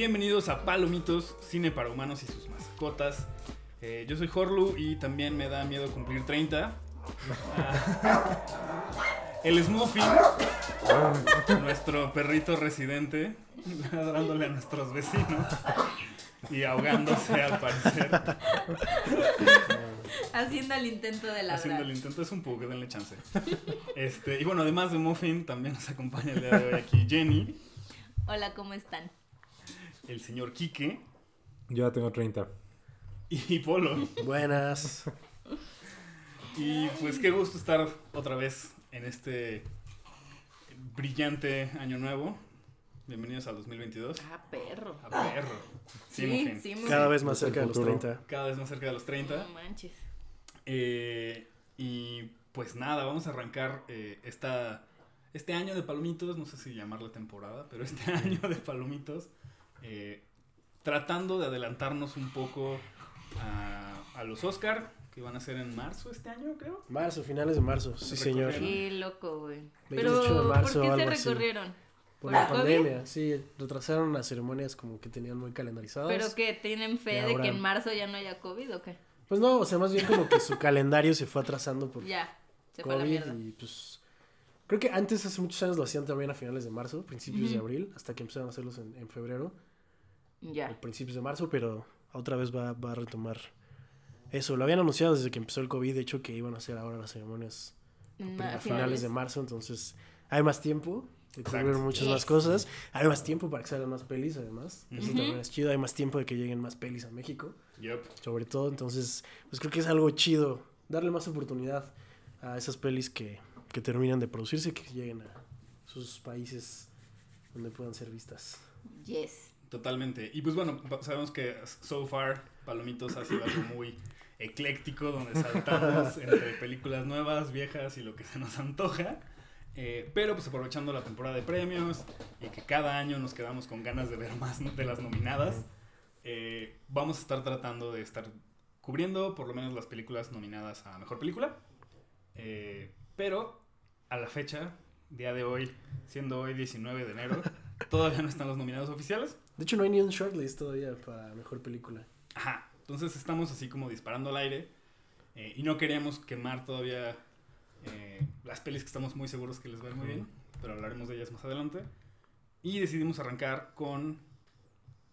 Bienvenidos a Palomitos, cine para humanos y sus mascotas. Eh, yo soy Horlu y también me da miedo cumplir 30. Ah, el Smuffin, nuestro perrito residente, ladrándole a nuestros vecinos y ahogándose al parecer. Haciendo el intento de ladrar. Haciendo el intento es un pug, denle chance. Este, y bueno, además de Muffin, también nos acompaña el día de hoy aquí Jenny, Hola, ¿cómo están? El señor Quique Yo ya tengo 30. y Polo. Buenas. Y pues qué gusto estar otra vez en este brillante año nuevo. Bienvenidos al 2022. Ah, perro. A perro. Sí, Sí, Muffin. sí, muy Cada bien. vez más cerca de los futuro. 30. Cada vez más cerca de los 30. No manches. Eh, y pues nada, vamos a arrancar eh, esta, este año de palomitos, no sé si llamarle temporada, pero este año de palomitos, eh, tratando de adelantarnos un poco a, a los Oscar, que van a ser en marzo este año, creo. Marzo, finales de marzo. Sí, señor. Qué loco, güey. 28 Pero, de marzo ¿por qué se así. recorrieron? Por ¿Por la COVID? pandemia, sí. Retrasaron las ceremonias como que tenían muy calendarizadas. ¿Pero que tienen fe de ahora- que en marzo ya no haya COVID o qué? Pues no, o sea, más bien como que su calendario se fue atrasando por Ya, se fue a la COVID mierda. y pues... Creo que antes, hace muchos años, lo hacían también a finales de marzo, principios de abril, hasta que empezaron a hacerlos en, en febrero, Ya. principios de marzo, pero otra vez va, va a retomar eso. Lo habían anunciado desde que empezó el COVID, de hecho, que iban a hacer ahora las ceremonias Ma- a finales de marzo, entonces hay más tiempo de cubrir muchas más Yes. cosas. Hay más tiempo para que salgan más pelis, además. Eso también es chido. Hay más tiempo de que lleguen más pelis a México, Yup. sobre todo. Entonces, pues creo que es algo chido darle más oportunidad a esas pelis que, que terminan de producirse, que lleguen a sus países donde puedan ser vistas. Yes. Totalmente. Y pues bueno, sabemos que so far Palomitos ha sido algo muy ecléctico, donde saltamos entre películas nuevas, viejas y lo que se nos antoja. Eh, pero pues aprovechando la temporada de premios y que cada año nos quedamos con ganas de ver más de las nominadas, eh, vamos a estar tratando de estar cubriendo por lo menos las películas nominadas a Mejor Película. Eh, pero a la fecha, día de hoy, siendo hoy 19 de enero, todavía no están los nominados oficiales. De hecho, no hay ni un shortlist todavía para mejor película. Ajá, entonces estamos así como disparando al aire eh, y no queríamos quemar todavía eh, las pelis que estamos muy seguros que les va a ir muy bien, pero hablaremos de ellas más adelante. Y decidimos arrancar con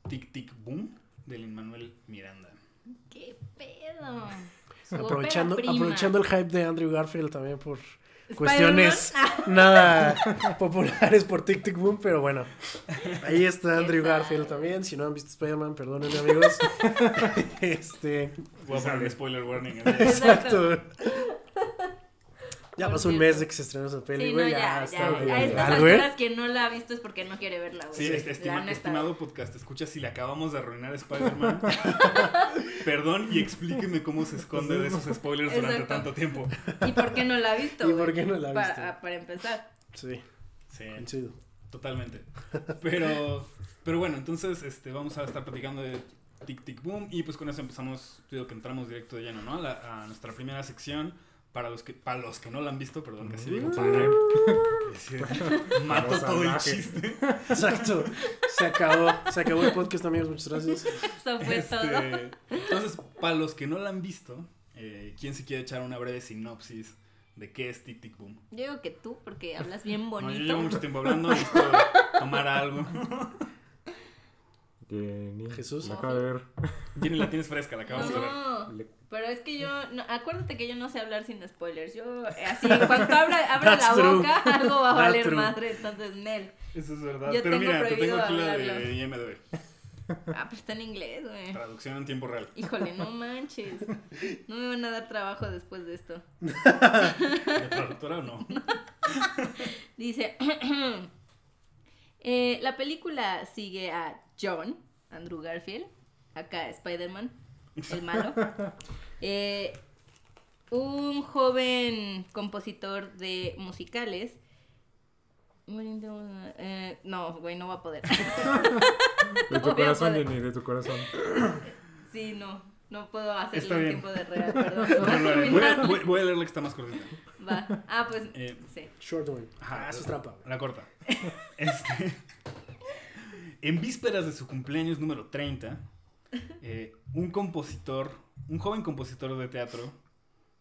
Tic Tic Boom de Lin Manuel Miranda. ¿Qué pedo? Su Aprovechando, aprovechando el hype de Andrew Garfield también por. Cuestiones nada populares por Tic Tic Boom, pero bueno, ahí está Andrew. Garfield también. Si no han visto Spider-Man, perdónenme amigos. este, Voy a poner un spoiler warning. Exacto. Ya pasó un mes de que se estrenó esa peli, Sí, no, güey. ya, ya, ya, está ya. bien. A estas Algo, alturas quien no la ha visto es porque no quiere verla, güey. Sí, este, estima- estimado podcast, escucha si le acabamos de arruinar Spider-Man. Perdón y explíqueme cómo se esconde de esos spoilers durante tanto tiempo. ¿Y por qué no la ha visto, ¿Y por qué no la ha visto? Para, para empezar. Sí, Sí. coincido. Totalmente. Pero, pero bueno, entonces este, vamos a estar platicando de Tic Tic Boom y pues con eso empezamos, digo que entramos directo de lleno, ¿no? A, la- a nuestra primera sección. Para los que, para los que no la han visto, perdón, casi digo para. Es decir, Mato Para todo el chiste. Exacto. Se acabó, se acabó el podcast, amigos. Muchas gracias. Eso fue todo. Este, entonces, para los que no la han visto, eh, ¿quién se quiere echar una breve sinopsis de qué es Tic Tic Boom? Yo digo que tú, porque hablas bien No, yo bonito. llevo mucho tiempo hablando, necesito tomar algo. Jenny. Jesús. La acabo de ver. Jenny la tienes fresca, la acabamos de ver. No, pero es que yo, no, acuérdate que yo no sé hablar sin spoilers. Yo, eh, así, en cuanto abra, abra la true. boca, algo va a That's valer true. madre. Entonces, Nel. Eso es verdad. Yo Pero tengo mira, te tengo prohibido aquí la de IMDB. Ah, pero está en inglés, güey. Traducción en tiempo real. Híjole, no manches. No me van a dar trabajo después de esto. ¿De traductora o no? Dice, eh, la película sigue a John, Andrew Garfield, acá Spider-Man, el malo, eh, un joven compositor de musicales. Eh, no, güey, no va a poder. De tu No corazón. Jenny, de tu corazón. Sí, no, no puedo hacerlo Está en bien. tiempo de real, perdón. No. Voy, a, Va. voy- voy a leer la que está más cortita. Ah, pues Eh, sí. Short one. Ajá, Ah, eso es trampa. La corta. Este. En vísperas de su cumpleaños número 30, eh, un compositor, un joven compositor de teatro,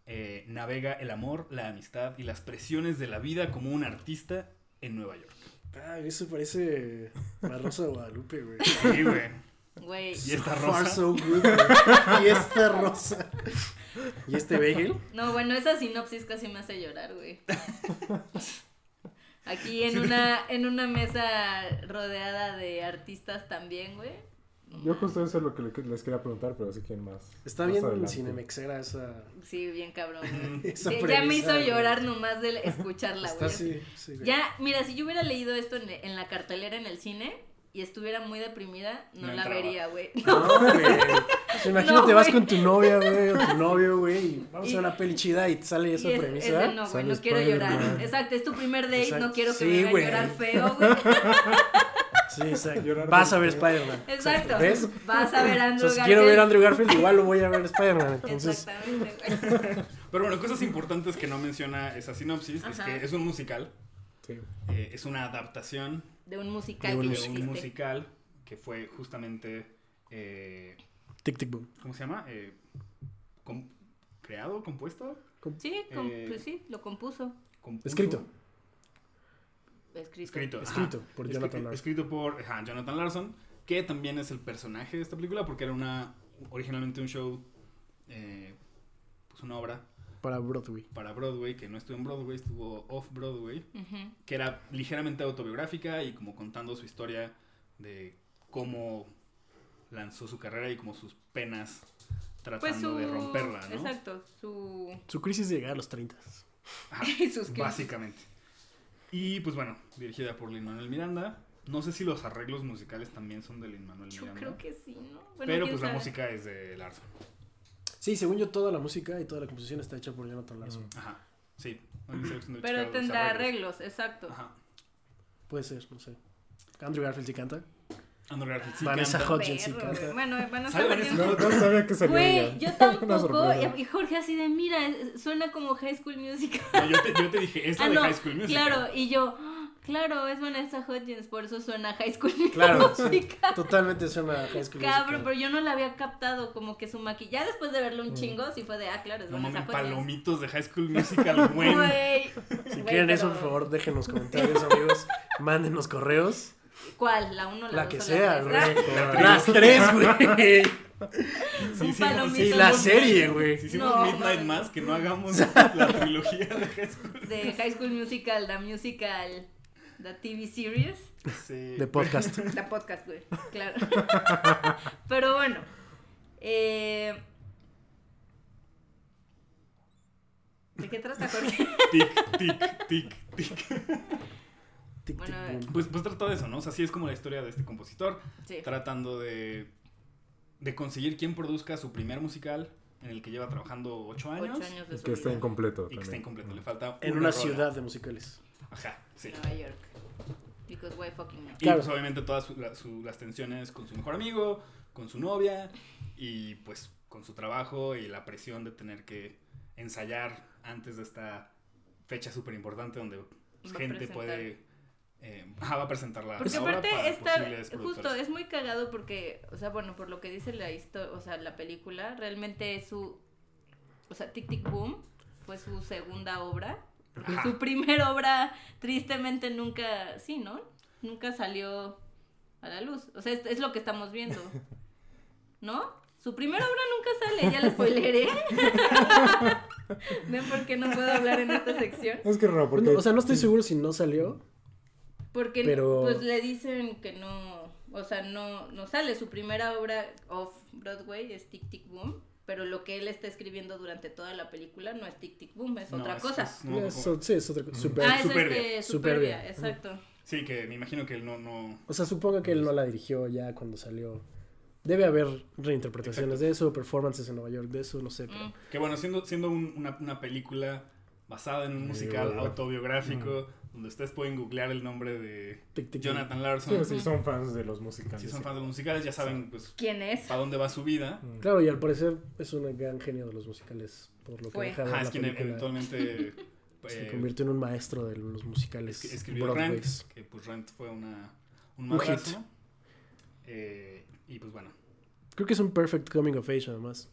eh, navega el amor, la amistad y las presiones de la vida como un artista en Nueva York. Ah, eso parece la Rosa de Guadalupe, güey. Sí, güey. Güey. ¿Y esta Far rosa? so good, güey. Y esta rosa. ¿Y este bagel? No, bueno, esa sinopsis casi me hace llorar, güey. Aquí en una, en una mesa rodeada de artistas también, güey. Yo justo eso es lo que le- les quería preguntar, pero sí quieren más. Está más bien adelante. cinemexera esa. Sí, bien cabrón. güey. esa Ya- ya me hizo güey. llorar nomás de escucharla, Está güey. así, sí, güey. Ya, mira, si yo hubiera leído esto en, en la cartelera en el cine y estuviera muy deprimida, no, No la entraba. vería, güey. No, güey. O imagínate, No, vas con tu novia, güey, o tu novio, güey, y vamos Y- a ver una peli chida y te sale esa es, es premisa. de no, güey, no quiero llorar. Exacto, es tu primer date, Exacto. no quiero que Sí, me vean llorar feo, güey. Sí, exacto. Llorar Vas a ver. Spider-Man. Exacto. ¿Ves? Vas a ver a O Andrew sea, si quiero ver. Andrew Garfield, igual lo voy a ver Spider-Man. Entonces, Exactamente, güey. Pero bueno, cosas importantes que no menciona esa sinopsis es que es un musical, Sí. eh, es una adaptación De un musical De un que de un musical que fue justamente, eh, tic tic boom. ¿cómo se llama? Eh, com- ¿Creado? ¿Compuesto? Sí, com- Eh, pues sí, lo compuso. compuso- Escrito. Escrito. Escrito. por Jonathan Larson. Escrito por ajá, Jonathan Larson, que también es el personaje de esta película porque era una originalmente un show, eh, pues una obra Para Broadway. para Broadway que no estuvo en Broadway, estuvo off Broadway, que era ligeramente autobiográfica y como contando su historia de cómo lanzó su carrera y como sus penas tratando Pues su... de romperla, ¿no? Exacto, su... Su crisis de llegar a los 30. Ajá, y sus crisis. básicamente. Y pues bueno, dirigida por Lin Manuel Miranda. No sé si los arreglos musicales también son de Lin Manuel Yo Miranda. creo que sí, ¿no? Bueno, pero pues la música es de Larson. Sí, según yo, toda la música y toda la composición está hecha por Jonathan Larson. Mm. Ajá, sí. Pero tendrá arreglos, exacto. Ajá. Puede ser, no sé. Andrew Garfield sí canta. Andrew Garfield sí Vanessa canta. Hudgens sí canta. Bueno, Vanessa ¿Sabe Hudgens- Vanessa No, no sabía que salía Güey, yo tampoco. Y Jorge así de, mira, suena como High School Musical. No, yo, te, yo te dije, es la Ah, de no, High School Musical. Claro, y yo, "Ah, claro, es Vanessa Hudgens, por eso suena High School Claro, sí. Musical. Totalmente suena High School Cabrón, Musical. pero yo no la había captado como que su maquillaje. Ya después de verlo un chingo, sí fue de, ah, claro, es No Vanessa Hudgens. palomitos de High School Musical, güey. Güey. Si Güey, quieren eso, pero- por favor, déjenos comentarios, amigos. Mándenos correos. ¿Cuál? ¿La uno, la, La dos que o sea, tres? güey. Las tres, güey. Sí, Un sí, palomito. Sí, la serie, güey. Si hicimos No, Midnight mames. Mass, que no hagamos la trilogía de High School. De High School Musical, la musical, la TV series. Sí. De podcast. La podcast, güey. Claro. Pero bueno. Eh... ¿De qué trata, Jorge? Tic, tic, tic, tic. Tic, Bueno, tic, boom. Pues, pues trata de eso, ¿no? O sea, sí es como la historia de este compositor. Sí. tratando de, de conseguir quien produzca su primer musical en el que lleva trabajando ocho años, Ocho años de Y su que está incompleto. y que está incompleto. Le falta En una ciudad de musicales. Ajá, sí. Nueva York. Because why fucking not? Y Claro. pues obviamente todas su- la- su- las tensiones con su mejor amigo, con su novia y pues con su trabajo y la presión de tener que ensayar antes de esta fecha súper importante donde pues, gente puede... eh, ajá, va a presentar la, Porque aparte posibles justo, es muy cagado porque, o sea, bueno, por lo que dice la historia, o sea, la película, realmente es su, o sea, Tic Tic Boom fue su segunda obra, Ajá. su primera obra tristemente nunca, sí, ¿no? Nunca salió a la luz, o sea, es, es lo que estamos viendo, ¿no? Su primera obra nunca sale, ya la spoileré. ¿Ven por qué no puedo hablar en esta sección? Es que raro, porque. O sea, no estoy seguro si no salió. Porque Pero- pues le dicen que no, o sea, no, no sale. Su primera obra off Broadway es Tic Tic Boom, pero lo que él está escribiendo durante toda la película no es Tic Tic Boom, es No, otra es- cosa. es- no, Es- sí, es otra cosa. Super- ah, es Superbia. este, Superbia. Superbia, exacto. Sí, que me imagino que él no... no O sea, supongo que él no la dirigió ya cuando salió. Debe haber reinterpretaciones de eso, performances en Nueva York de eso, no sé, pero... Mm. Que bueno, siendo, siendo un- una, una película basada en un musical autobiográfico, donde ustedes pueden googlear el nombre de Tic, tic, Jonathan Larson. sí, son fans de los musicales. Si son fans de los musicales, ya saben pues ¿Quién es? para dónde va su vida. Mm. Claro, y al parecer es un gran genio de los musicales, por lo que Fue. deja Ajá, la es quien eventualmente Se eh, convirtió en un maestro de los musicales es- escribió. Rent, que pues Rent fue una, un Un hit. Eh, y pues bueno, Creo que es un perfect coming of age, además,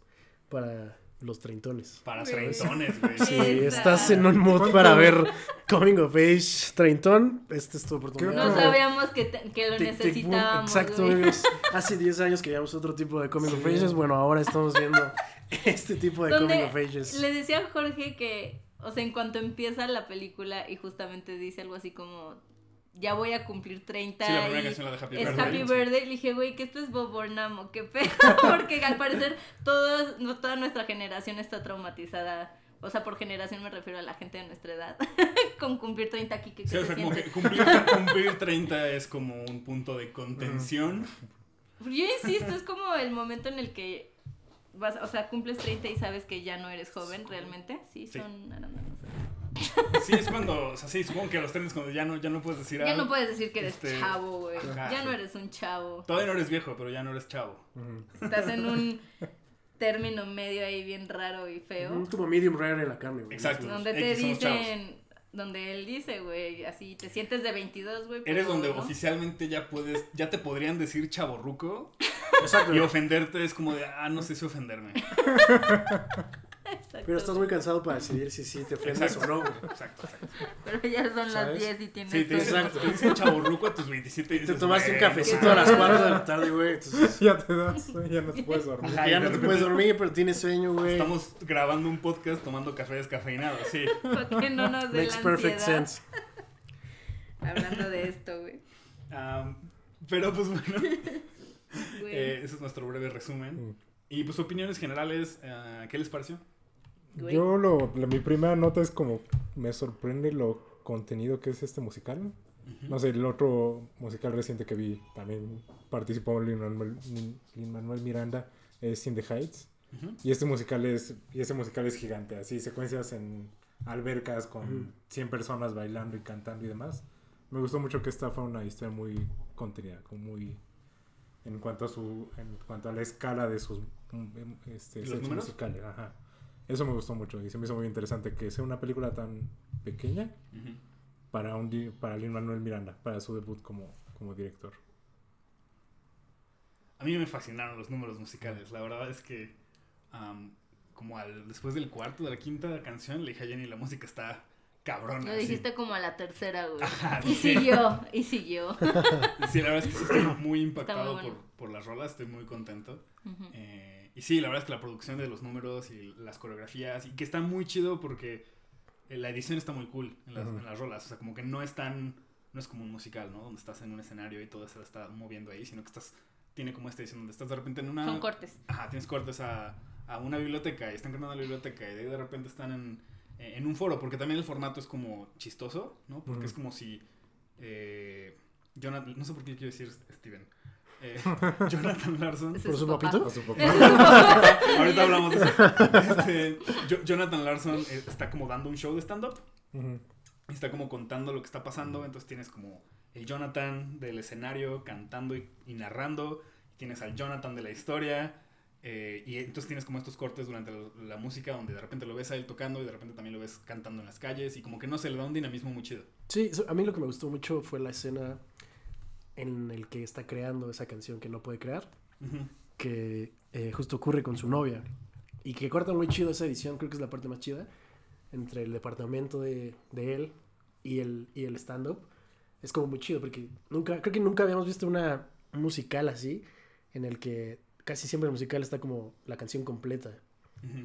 para los treintones. para treintones, güey. Si Esa. estás en un mood para ver coming of age treintón, esta es tu oportunidad. No sabíamos que, te- que lo Tic, tic, boom. necesitábamos. Exacto, güey. amigos. Hace 10 años que veíamos otro tipo de coming of Sí. ages. Bueno, ahora estamos viendo este tipo de Donde coming of ages. Le decía a Jorge que, o sea, en cuanto empieza la película y justamente dice algo así como, ya voy a cumplir 30 Sí, la primera y canción la de Happy es Birthday. Happy Birthday. Le dije, güey, que esto es Bob Burnham qué pedo. Porque al parecer todos, no, toda nuestra generación está traumatizada. O sea, por generación me refiero a la gente de nuestra edad. Con cumplir 30 aquí, que Sí, o se sea, como que cumplir, cumplir 30 es como un punto de contención. Yo insisto, es como el momento en el que vas, o sea, cumples 30 y sabes que ya no eres joven realmente. Sí, Sí. son arándanos. Sí, es cuando, o sea, sí, supongo que a los 30 es cuando ya no, ya no puedes decir Ya algo. no puedes decir que eres Este, chavo, güey. ajá, Ya no eres un chavo. Todavía no eres viejo, pero ya no eres chavo. Ujú. Estás en un término medio ahí bien raro y feo. Como medium rare en la carne, güey. Exacto. Donde te X dicen, donde él dice, güey, así te sientes de 22, güey. Eres donde ¿no? oficialmente ya puedes, ya te podrían decir chaborruco Exacto. y ofenderte es como de, ah, no sé si ofenderme. Exacto, Pero estás muy cansado para decidir si sí te ofendes Exacto. o no, güey. Exacto, exacto. Pero ya son las ¿Sabes? 10 y tienes Sí, te dicen, Exacto. te dicen chaborruco a tus 27 y Te dices, tomaste un "Güey, cafecito a las 4 de la tarde, güey. Entonces, Ya te das, ya no te puedes dormir. ajá, ya no te puedes dormir, pero tienes sueño, güey. Estamos grabando un podcast tomando café descafeinado, sí. Para que no nos dé Makes la perfect ansiedad. sense. Hablando de esto, güey. Pero pues bueno, eh, ese es nuestro breve resumen. Mm. Y pues opiniones generales, ah, ¿qué les pareció? Güey. Yo lo, la- mi primera nota es como me sorprende lo contenido que es este musical. No sé, el otro musical reciente que vi también participó Lin Manuel, Manuel Miranda es In the Heights y este musical es y este musical es gigante, así secuencias en albercas con Ujú. 100 personas bailando y cantando y demás. Me gustó mucho que esta fue una historia muy contenida, como muy en cuanto a su en cuanto a la escala de sus mm, este, ¿Y los sets números? musicales, ajá. Eso me gustó mucho y se me hizo muy interesante que sea una película tan pequeña para un para Lin Manuel Miranda, para su debut como, como director. A mí me fascinaron los números musicales. La verdad es que am, como al después del cuarto de la quinta canción le dije a Jenny la música está cabrona. Lo así". dijiste como a la tercera, güey. Ajá, Y sí. siguió, y siguió. Sí, la verdad es que sí estoy muy impactado bueno. por, por las rolas, estoy muy contento. Ujú. Eh, y sí, la verdad es que la producción de los números y las coreografías, y que está muy chido porque eh, la edición está muy cool en las, Ujú. en las rolas. O sea, como que no es tan, no es como un musical, ¿no? Donde estás en un escenario y todo se está moviendo ahí, sino que estás, tiene como esta edición donde estás de repente en una... Son cortes. Ajá, tienes cortes a, a una biblioteca y están cantando la biblioteca y de ahí de repente están en, eh, en un foro, porque también el formato es como chistoso, ¿no? Porque Ujú. es como si... Eh, Jonathan, no sé por qué le quiero decir Steven. Eh, Jonathan Larson. ¿Por su papito? A su papá. Ahorita hablamos de eso. Este, Jo- Jonathan Larson eh, está como dando un show de stand-up. Está como contando lo que está pasando. Entonces tienes como el Jonathan del escenario cantando y, y narrando. Tienes al Jonathan de la historia. eh, y entonces tienes como estos cortes durante la, la música donde de repente lo ves a él tocando y de repente también lo ves cantando en las calles. Y como que no se le da un dinamismo muy chido. Sí, a mí lo que me gustó mucho fue la escena en el que está creando esa canción que no puede crear, que eh, justo ocurre con su novia. Y que corta muy chido esa edición, creo que es la parte más chida, entre el departamento de, de él y el, y el stand-up. Es como muy chido, porque nunca, creo que nunca habíamos visto una un musical así, en el que casi siempre el musical está como la canción completa.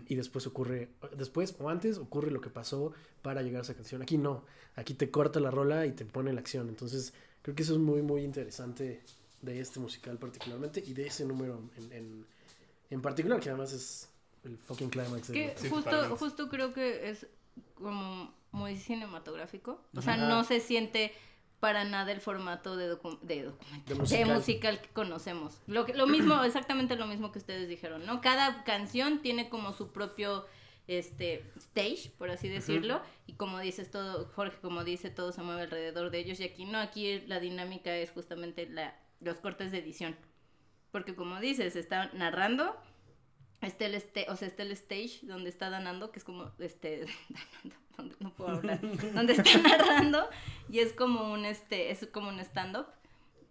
Y después ocurre, después o antes ocurre lo que pasó para llegar a esa canción. Aquí no, aquí te corta la rola y te pone la acción. Entonces, creo que eso es muy, muy interesante de este musical particularmente y de ese número en, en, en particular, que además es el fucking climax. Que del- justo, justo creo que es como muy cinematográfico. O sea, Ajá. no se siente para nada el formato de, docu- de documento, De de musical. musical. que conocemos. Lo, que, lo mismo, exactamente lo mismo que ustedes dijeron, ¿no? Cada canción tiene como su propio este stage, por así decirlo, y como dices todo, Jorge, como dice, todo se mueve alrededor de ellos, y aquí no, aquí la dinámica es justamente la, los cortes de edición. Porque como dices, está narrando, está el, este, o sea, está el stage donde está danando, que es como, este, donde no puedo hablar, donde está narrando y es como un, este, es como un stand-up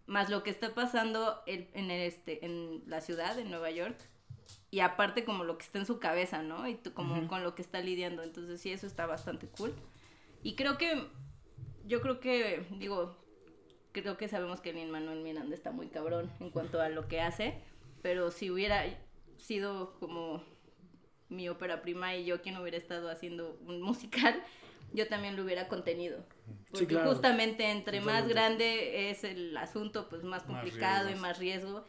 más lo que está pasando en, en este, en la ciudad, en Nueva York, y aparte como lo que está en su cabeza, ¿no? Y tú como Ujú. con lo que está lidiando, entonces sí, eso está bastante cool. Y creo que, yo creo que, digo, creo que sabemos que Lin Manuel Miranda está muy cabrón en cuanto a lo que hace, pero si hubiera sido como mi ópera prima y yo quien hubiera estado haciendo un musical, yo también lo hubiera contenido. Porque claro. justamente entre más grande es el asunto, pues más Más complicado y riesgos. más riesgo.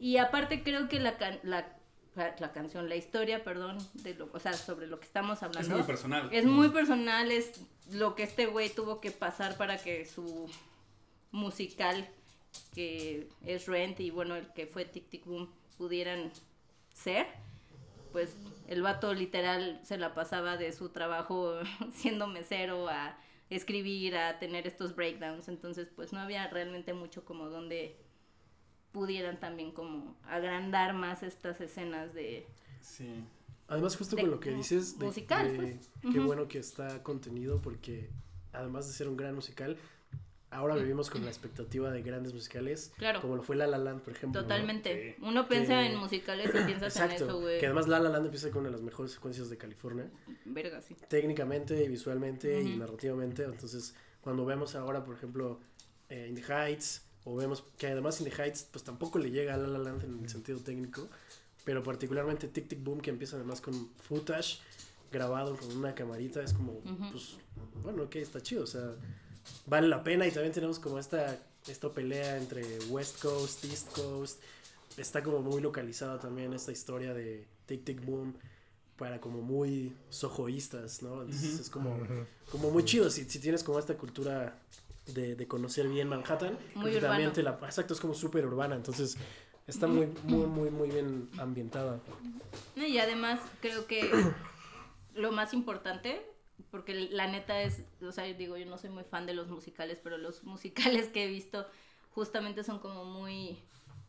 Y aparte creo que la, la, la, canción, la historia, perdón, de lo, o sea, sobre lo que estamos Es hablando. muy personal. Es muy personal, es lo que este güey tuvo que pasar para que su musical, que es Rent y bueno, el que fue Tic Tic Boom, pudieran ser. Pues el vato literal se la pasaba de su trabajo siendo mesero a escribir, a tener estos breakdowns. Entonces, pues no había realmente mucho como donde pudieran también como agrandar más estas escenas de... Sí. Además, justo de- con lo que dices, de, musical, de- pues. qué Ujú. bueno que está contenido, porque además de ser un gran musical, ahora vivimos con la expectativa de grandes musicales, Claro. como lo fue La La Land, por ejemplo. Totalmente. Uno piensa Que- en musicales y piensas en eso, Exacto. güey. Que además La La Land empieza con una de las mejores secuencias de California, Verga, sí. técnicamente y visualmente y Ujú. narrativamente. Entonces, cuando vemos ahora, por ejemplo, eh, In the Heights, o vemos que además In the Heights, pues tampoco le llega a La La Land en el sentido técnico, pero particularmente Tic Tic Boom, que empieza además con footage grabado con una camarita, es como, Ujú. pues, bueno, ok, está chido, o sea, vale la pena y también tenemos como esta, esta pelea entre West Coast, East Coast, está como muy localizada también esta historia de Tic Tic Boom para como muy sojoístas, ¿no? Entonces Ujú. es como, como muy chido si, si tienes como esta cultura de, de conocer bien Manhattan, Muy urbano. te la, exacto, es como súper urbana, entonces está muy, muy, muy, muy bien ambientada. Y además creo que lo más importante, porque la neta es, o sea, digo, yo no soy muy fan de los musicales, pero los musicales que he visto justamente son como muy,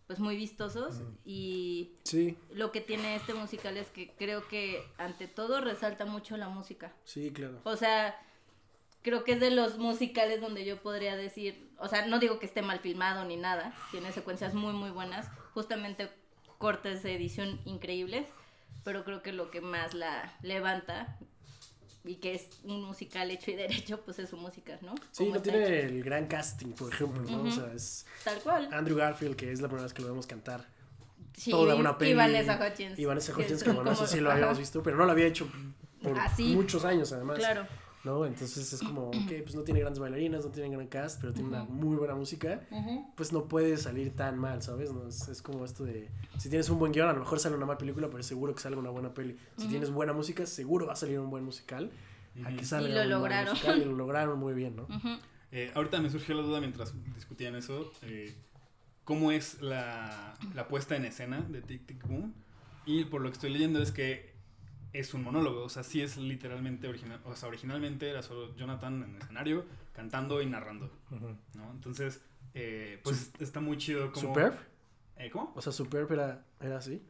pues muy vistosos y Sí, lo que tiene este musical es que creo que ante todo resalta mucho la música. sí, claro. O sea, creo que es de los musicales donde yo podría decir, o sea, no digo que esté mal filmado ni nada, tiene secuencias muy muy buenas, justamente cortes de edición increíbles, pero creo que lo que más la levanta y que es un musical hecho y derecho, pues es su música, ¿no? Sí, no tiene hecho. el gran casting, por ejemplo, ¿no? O Ujú. sea, es tal cual. Andrew Garfield, que es la primera vez que lo vemos cantar. Sí, toda y- una peli. Y Vanessa Hudgens. Y Vanessa que Hudgens, son que bueno, eso como- sí lo habíamos visto, pero no lo había hecho por Así. muchos años, además. Claro. ¿No? Entonces es como, ok, pues no tiene grandes bailarinas, no tiene gran cast, pero tiene una muy buena música. Pues no puede salir tan mal, ¿sabes? No, es, es como esto de, si tienes un buen guion, a lo mejor sale una mala película, pero seguro que sale una buena peli. Si tienes buena música, seguro va a salir un buen musical. A que salga Y lo un lograron. musical, y lo lograron muy bien, ¿no? Eh, ahorita me surgió la duda mientras discutían eso. eh, ¿Cómo es la, la puesta en escena de Tic Tic Boom? Y por lo que estoy leyendo es que es un monólogo. O sea, sí es literalmente original. O sea, originalmente era solo Jonathan en el escenario cantando y narrando. ¿no? Entonces, eh, pues está muy chido como... ¿Superb? ¿Eh, ¿Cómo? O sea, Superb era, era así.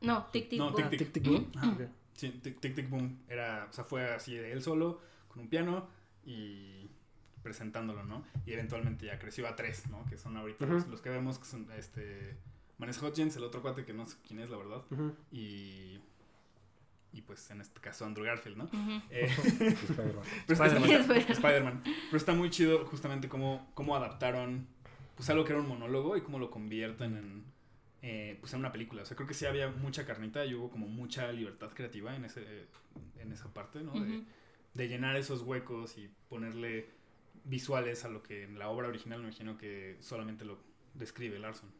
No, tic tic No, boom. Tic, Tic Tic Boom. Ajá. Ok. Sí, Tic Tic Tic Boom. Era, o sea, fue así de él solo, con un piano y presentándolo, ¿no? Y eventualmente ya creció a tres, ¿no? Que son ahorita los, los que vemos, que son este... Vanessa Hudgens, el otro cuate que no sé quién es, la verdad. Y... Y pues en este caso Andrew Garfield, ¿no? Ujú. Eh, Spider-Man. pero está- Spider-Man. Pero está muy chido justamente cómo, cómo adaptaron pues algo que era un monólogo y cómo lo convierten en, eh, pues en una película. O sea, creo que sí había mucha carnita y hubo como mucha libertad creativa en, ese, en esa parte, ¿no? De, llenar esos huecos y ponerle visuales a lo que en la obra original me imagino que solamente lo describe Larson.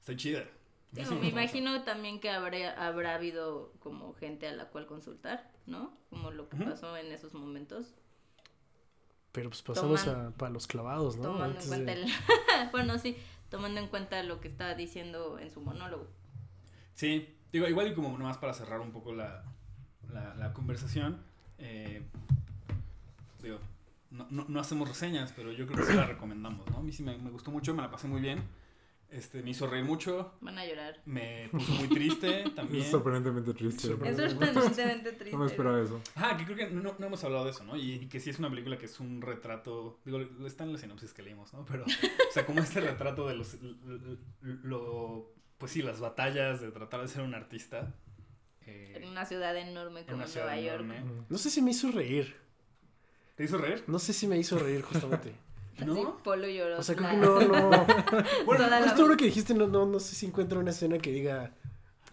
Está chida. Sí, me imagino también que habrá, habrá habido como gente a la cual consultar, ¿no? Como lo que pasó en esos momentos. Pero pues pasamos Toman- a para los clavados, ¿no? tomando Antes en cuenta de- el... bueno, sí, tomando en cuenta lo que estaba diciendo en su monólogo. Sí, digo, igual y como nomás para cerrar un poco la, la, la conversación, eh, digo, no, no, no hacemos reseñas, pero yo creo que sí la recomendamos, ¿no? A mí sí me, me gustó mucho, me la pasé muy bien. Este, me hizo reír mucho, Van a llorar. me puso muy triste también. Es sorprendentemente triste. Es sorprendentemente triste. No me esperaba eso. Ah, que creo que no, no hemos hablado de eso, ¿no? Y, y que sí es una película que es un retrato, digo, está en la sinopsis que leímos, ¿no? Pero, o sea, como este retrato de los, lo, lo- pues sí, las batallas de tratar de ser un artista. eh, En una ciudad enorme en como una ciudad Nueva York. enorme. No sé si me hizo reír. ¿Te hizo reír? No sé si me hizo reír justamente. ¿No? Sí, Polo lloró. O sea, creo que no, no. Bueno, Justo ahora que dijiste, no, no, no sé si encuentro una escena que diga.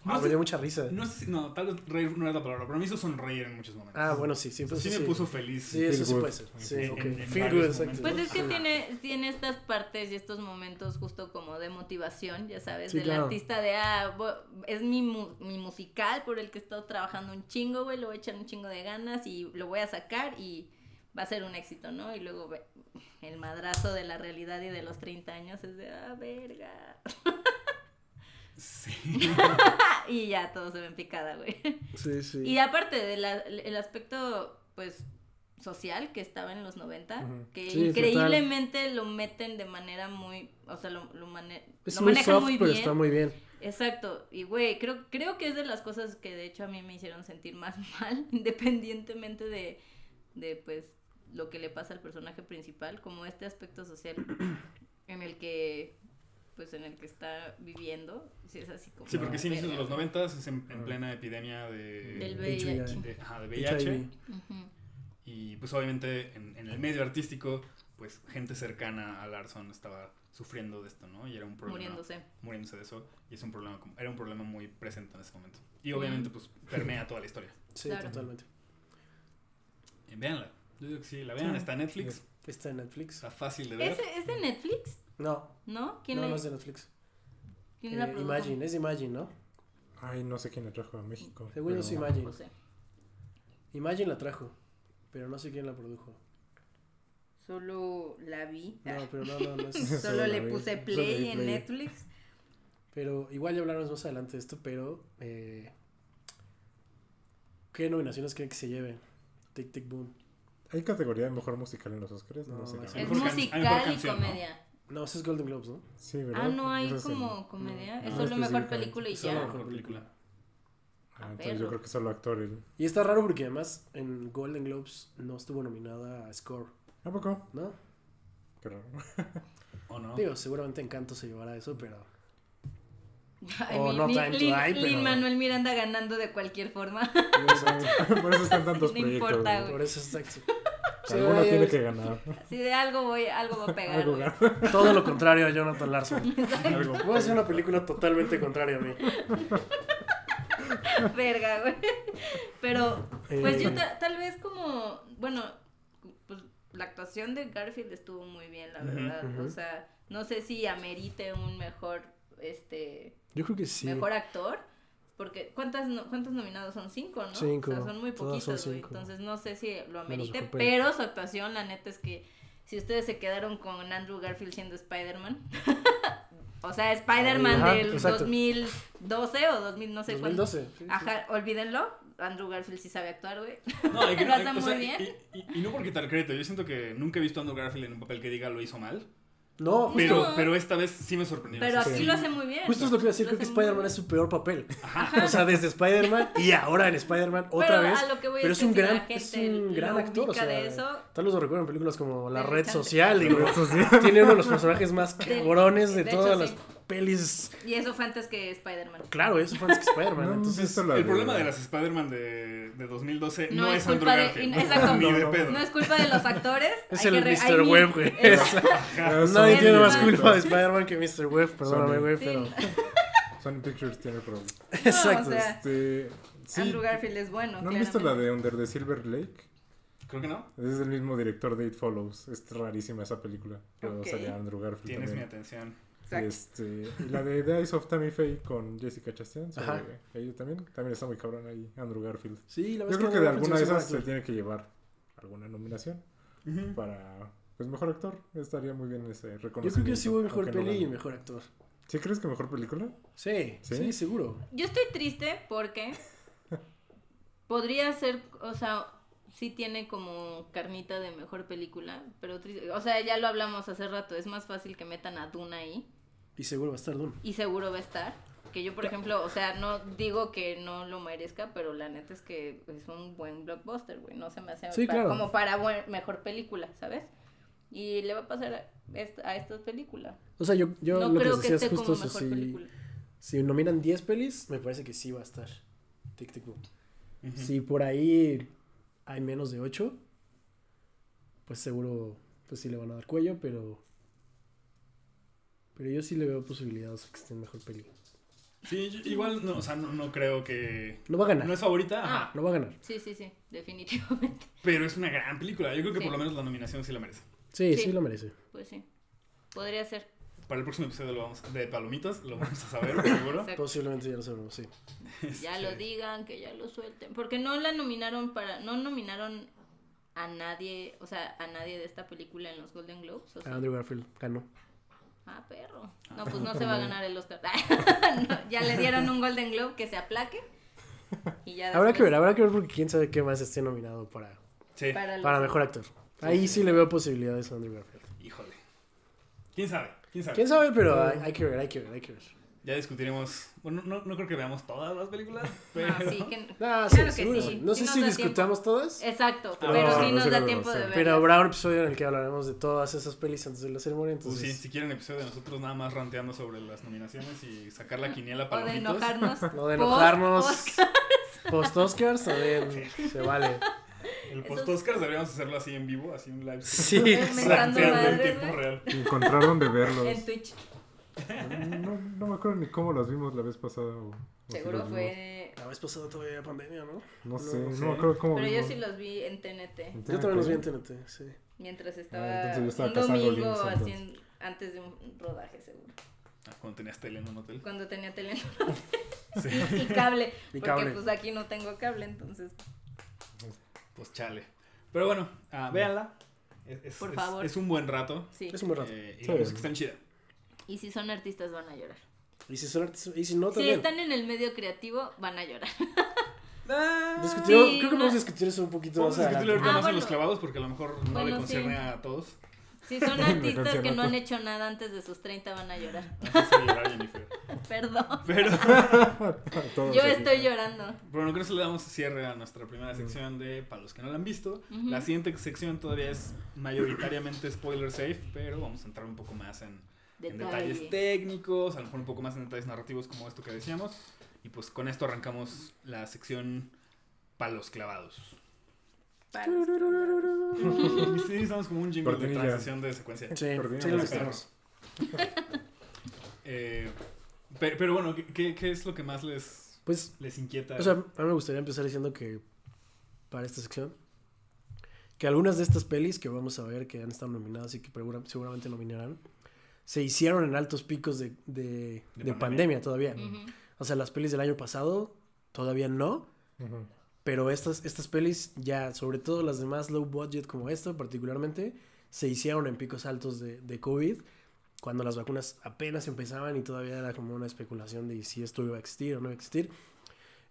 No Ah, me dio mucha risa. No sé si, no, tal vez reír no es la palabra, pero me hizo sonreír en muchos momentos. Ah, bueno, sí, sí. Entonces sí me puso feliz. Sí, eso sí puede ser. Sí, En- ok. en- en Feel good, exacto. Pues es que Sí. tiene, tiene estas partes y estos momentos justo como de motivación, ya sabes, Sí, del claro. artista de, ah, es mi, mu- mi musical por el que he estado trabajando un chingo, güey, lo voy a echar un chingo de ganas y lo voy a sacar y va a ser un éxito, ¿no? Y luego ve- el madrazo de la realidad y de los 30 años es de, ah, verga. Sí. y ya todo se ve en picada, güey. Sí, sí. Y aparte del el aspecto, pues, social que estaba en los 90, Ujú. que Sí, increíblemente lo meten de manera muy, o sea, lo, lo, mane- es lo muy manejan soft, muy pero bien. está muy bien. Exacto, y güey, creo, creo que es de las cosas que de hecho a mí me hicieron sentir más mal, independientemente de, de pues, lo que le pasa al personaje principal, como este aspecto social en el que, pues, en el que está viviendo, sí es así como... Sí, porque sí, inicios de los verga. 90 es en, en plena epidemia de, Del. VIH. de, ajá, de VIH. HIV. Y pues obviamente en, en el medio artístico, pues gente cercana a Larson estaba sufriendo de esto, ¿no? Y era un problema. Muriéndose. Muriéndose de eso. Y es un problema, como- era un problema muy presente en ese momento. Y obviamente pues permea toda la historia. Sí, Claro. totalmente. Eh, véanla. Yo digo que sí, la vean, Sí. está en Netflix. Está en Netflix. Está fácil de ver. ¿Es, ¿Es de Netflix? No, ¿No? ¿Quién, no, le- no es de Netflix. quién Eh, la produjo? Imagine, es Imagine, ¿no? Ay, no sé quién la trajo a México. Según yo sí, Imagine. No sé. Imagine la trajo, pero no sé quién la produjo. Solo la vi. No, pero no, no, no es. Solo Solo le puse Solo play en play. Netflix. Pero igual ya hablaremos más adelante de esto, pero. Eh, ¿Qué nominaciones creen que se lleve? Tic Tic Boom. ¿Hay categoría de mejor musical en los Oscars? No, No, sé. es- musical y canción, ¿no? comedia. No, ese es Golden Globes, ¿no? Sí, ¿verdad? Ah, no hay Eso como comedia. no, es solo mejor película y Solo ya. mejor película. Ah, A entonces yo creo que solo actor. El... Y está raro porque además en Golden Globes no estuvo nominada a Score, ¿A poco? ¿no? Qué raro. ¿O no? Digo, seguramente Encanto se llevará eso, pero. Ay, Oh, mi- no mi- time to Lin, die, pero- Lin Manuel Miranda ganando de cualquier forma. Por eso están tantos No proyectos. importa, güey. Por eso es exacto. Sí, Alguno tiene es- que ganar. Así de algo voy, algo va a pegar. Algo. Todo lo contrario a Jonathan Larson. Algo. Voy a hacer una película totalmente contraria a mí. Verga, güey. Pero, pues Eh. yo ta- tal vez como, bueno, pues la actuación de Garfield estuvo muy bien, la verdad. ujú. O sea, no sé si amerite un mejor, este, Yo creo que sí. mejor actor. Porque, ¿cuántas no- ¿cuántos nominados son? Cinco, ¿no? Cinco. O sea, son muy poquitos, güey. Entonces, no sé si lo amerite. Pero su actuación, la neta, es que si ustedes se quedaron con Andrew Garfield siendo Spider-Man. o sea, Spider-Man del exacto. 2012 o 2000, no sé cuándo. 2012. sí, sí. Ajá, olvídenlo. Andrew Garfield sí sabe actuar, güey. No, y que Lo no- hace muy sea, bien. Y, y- y no por quitar crédito, yo siento que nunca he visto a Andrew Garfield en un papel que diga lo hizo mal. No, Pero, No. pero esta vez sí me sorprendió. Pero aquí sí. lo hace muy bien. justo es lo que iba a decir. Lo Creo que Spider-Man es su peor papel. O sea, desde Spider-Man y ahora en Spider-Man otra Pero vez. a lo que voy Pero es que un gran, es un gran actor. O sea, de eso, tal vez lo recuerdan en películas como La Red. Social. Digo, tiene uno de los personajes más cabrones de, de todas hecho, las sí. Pelis. y eso fue antes que Spider-Man. Claro, eso fue antes que Spider-Man. Entonces, El problema de las Spider-Man de, de 2012 no, No es es Andrew culpa de- Garfield. exacto. Ni de No, pedo. No es culpa de los actores. es hay el que Mr. Webb, güey. es- Nadie tiene más culpa de. Spider-Man que Mr. Webb, perdóname, güey, Sí, pero. Sony Pictures tiene problema. Exacto. o sea, Este, sí. Andrew Garfield es bueno. ¿No han visto la claramente. de Under the Silver Lake? Creo que no. Es el mismo director de It Follows. Es rarísima esa película. Pero Ok. salía Andrew Garfield Tienes mi atención. Exacto. Este, y la de The Eyes of Tammy Faye con Jessica Chastain. sobre Ajá. Ella también. También está muy cabrón ahí, Andrew Garfield. Sí, la verdad Yo creo que de alguna de esas se tiene que llevar alguna nominación para pues mejor actor. Estaría muy bien ese Yo reconocimiento. creo que sí hubo mejor no peli y mejor actor. ¿Sí crees que mejor película? Sí, sí, ¿Sí? seguro. Yo estoy triste porque podría ser, o sea, sí tiene como carnita de mejor película, pero triste. O sea, ya lo hablamos hace rato, es más fácil que metan a Duna ahí Y seguro va a estar Dune. y seguro va a estar. Que yo, por ejemplo, o sea, no digo que no lo merezca, pero la neta es que es un buen blockbuster, güey. No se me hace Sí, pa- claro. como para buen- mejor película, ¿sabes? Y le va a pasar a esta, a esta película. O sea, yo, yo no lo que creo que decía es esté justo como mejor Si, película. si nominan 10 pelis, me parece que sí va a estar. Tic Tic Boom. Si por ahí hay menos de 8, pues seguro, pues sí le van a dar cuello, pero. Pero yo sí le veo posibilidades a que esté en mejor peli. Sí, yo- igual, no, o sea, no, no creo que... No va a ganar. No es favorita, Ah. ajá, No va a ganar. Sí, sí, sí, definitivamente. pero es una gran película. Yo creo que Sí. por lo menos la nominación sí la merece. Sí, sí, Sí. lo merece. Pues sí. Podría ser. Para el próximo episodio lo vamos, de Palomitas lo vamos a saber, seguro. Exacto. Posiblemente ya lo sabemos, sí. Ya lo digan, que ya lo suelten. Porque no la nominaron para. No nominaron a nadie, o sea, a nadie de esta película en los Golden Globes. ¿o sí? Andrew Garfield ganó. Ah, perro. No, pues no se va a ganar el Oscar. No, ya le dieron un Golden Globe que se aplaque. Y ya Habrá que ver, habrá que ver porque quién sabe qué más esté nominado para, Sí, Para, los- para mejor actor. Ahí sí le veo posibilidades a Andrew Garfield. híjole. ¿Quién sabe? ¿Quién sabe? Quién sabe, pero hay, hay que ver, hay que ver, hay que ver. Ya discutiremos. Bueno, no, no creo que veamos todas las películas, pero. Ah, sí, que- sí, Claro que seguro sí, sí. No sé nos si da discutamos todas, Exacto, Pero- sí no nos da tiempo de ver. pero habrá un episodio en el que hablaremos de todas esas pelis antes de la ceremonia, Pues entonces... sí, si quieren episodio de nosotros nada más ranteando sobre las nominaciones y sacar la quiniela O de enojarnos. Lo de enojarnos Oscar. post Oscars también se vale. El post Oscars deberíamos hacerlo así en vivo, así un live. Sí, Ranteando en tiempo real. Encontrar dónde verlos. En Twitch. No, no me acuerdo ni cómo las vimos la vez pasada. o- Seguro fue. La vez pasada todavía había pandemia, ¿no? No sé, No me acuerdo cómo Pero yo sí los vi en TNT. ¿En Yo también los vi en TNT? TNT, sí. Mientras estaba, Ah, yo estaba un cazando domingo haciendo, antes de un rodaje, seguro. Ah, cuando tenías tele en un hotel. Cuando tenía tele Sí. y cable. Y porque cable. pues aquí no tengo cable, entonces. Pues chale. Pero bueno, ah, véanla. Es, es- Por es- favor. es un buen rato. Sí. Es un buen rato. eh, y Sí. la música está chida. Y si son artistas van a llorar. Y si, son artistas- y si no, Si también. están en el medio creativo, van a llorar. Sí, creo que no. vamos a discutir eso un poquito Vamos más a discutirlo ahorita Ah, más en bueno. los clavados porque a lo mejor no Bueno, le sí. concierne a todos. Si son artistas que no han hecho nada antes de sus 30, van a llorar. Jennifer. Perdón. Pero, Yo aquí. estoy llorando. bueno, creo que le damos cierre a nuestra primera sección de para los que no la han visto. La siguiente sección todavía es mayoritariamente spoiler safe, pero vamos a entrar un poco más en, en Detalle. detalles técnicos, a lo mejor un poco más en detalles narrativos como esto que decíamos. Y pues con esto arrancamos la sección palos clavados. Sí, estamos como un jingle de transición de secuencia. Sí, sí lo. Eh, pero, pero bueno, ¿qué- ¿qué, es lo que más les, Pues, les inquieta? o sea, a mí me gustaría empezar diciendo que para esta sección, que algunas de estas pelis que vamos a ver que han estado nominadas y que segura- seguramente nominarán, se hicieron en altos picos de, de, De de pandemia. pandemia todavía. O sea, las pelis del año pasado todavía no, pero estas, estas pelis ya, sobre todo las de más low budget como esta particularmente, se hicieron en picos altos de, de COVID, cuando las vacunas apenas empezaban y todavía era como una especulación de si esto iba a existir o no iba a existir.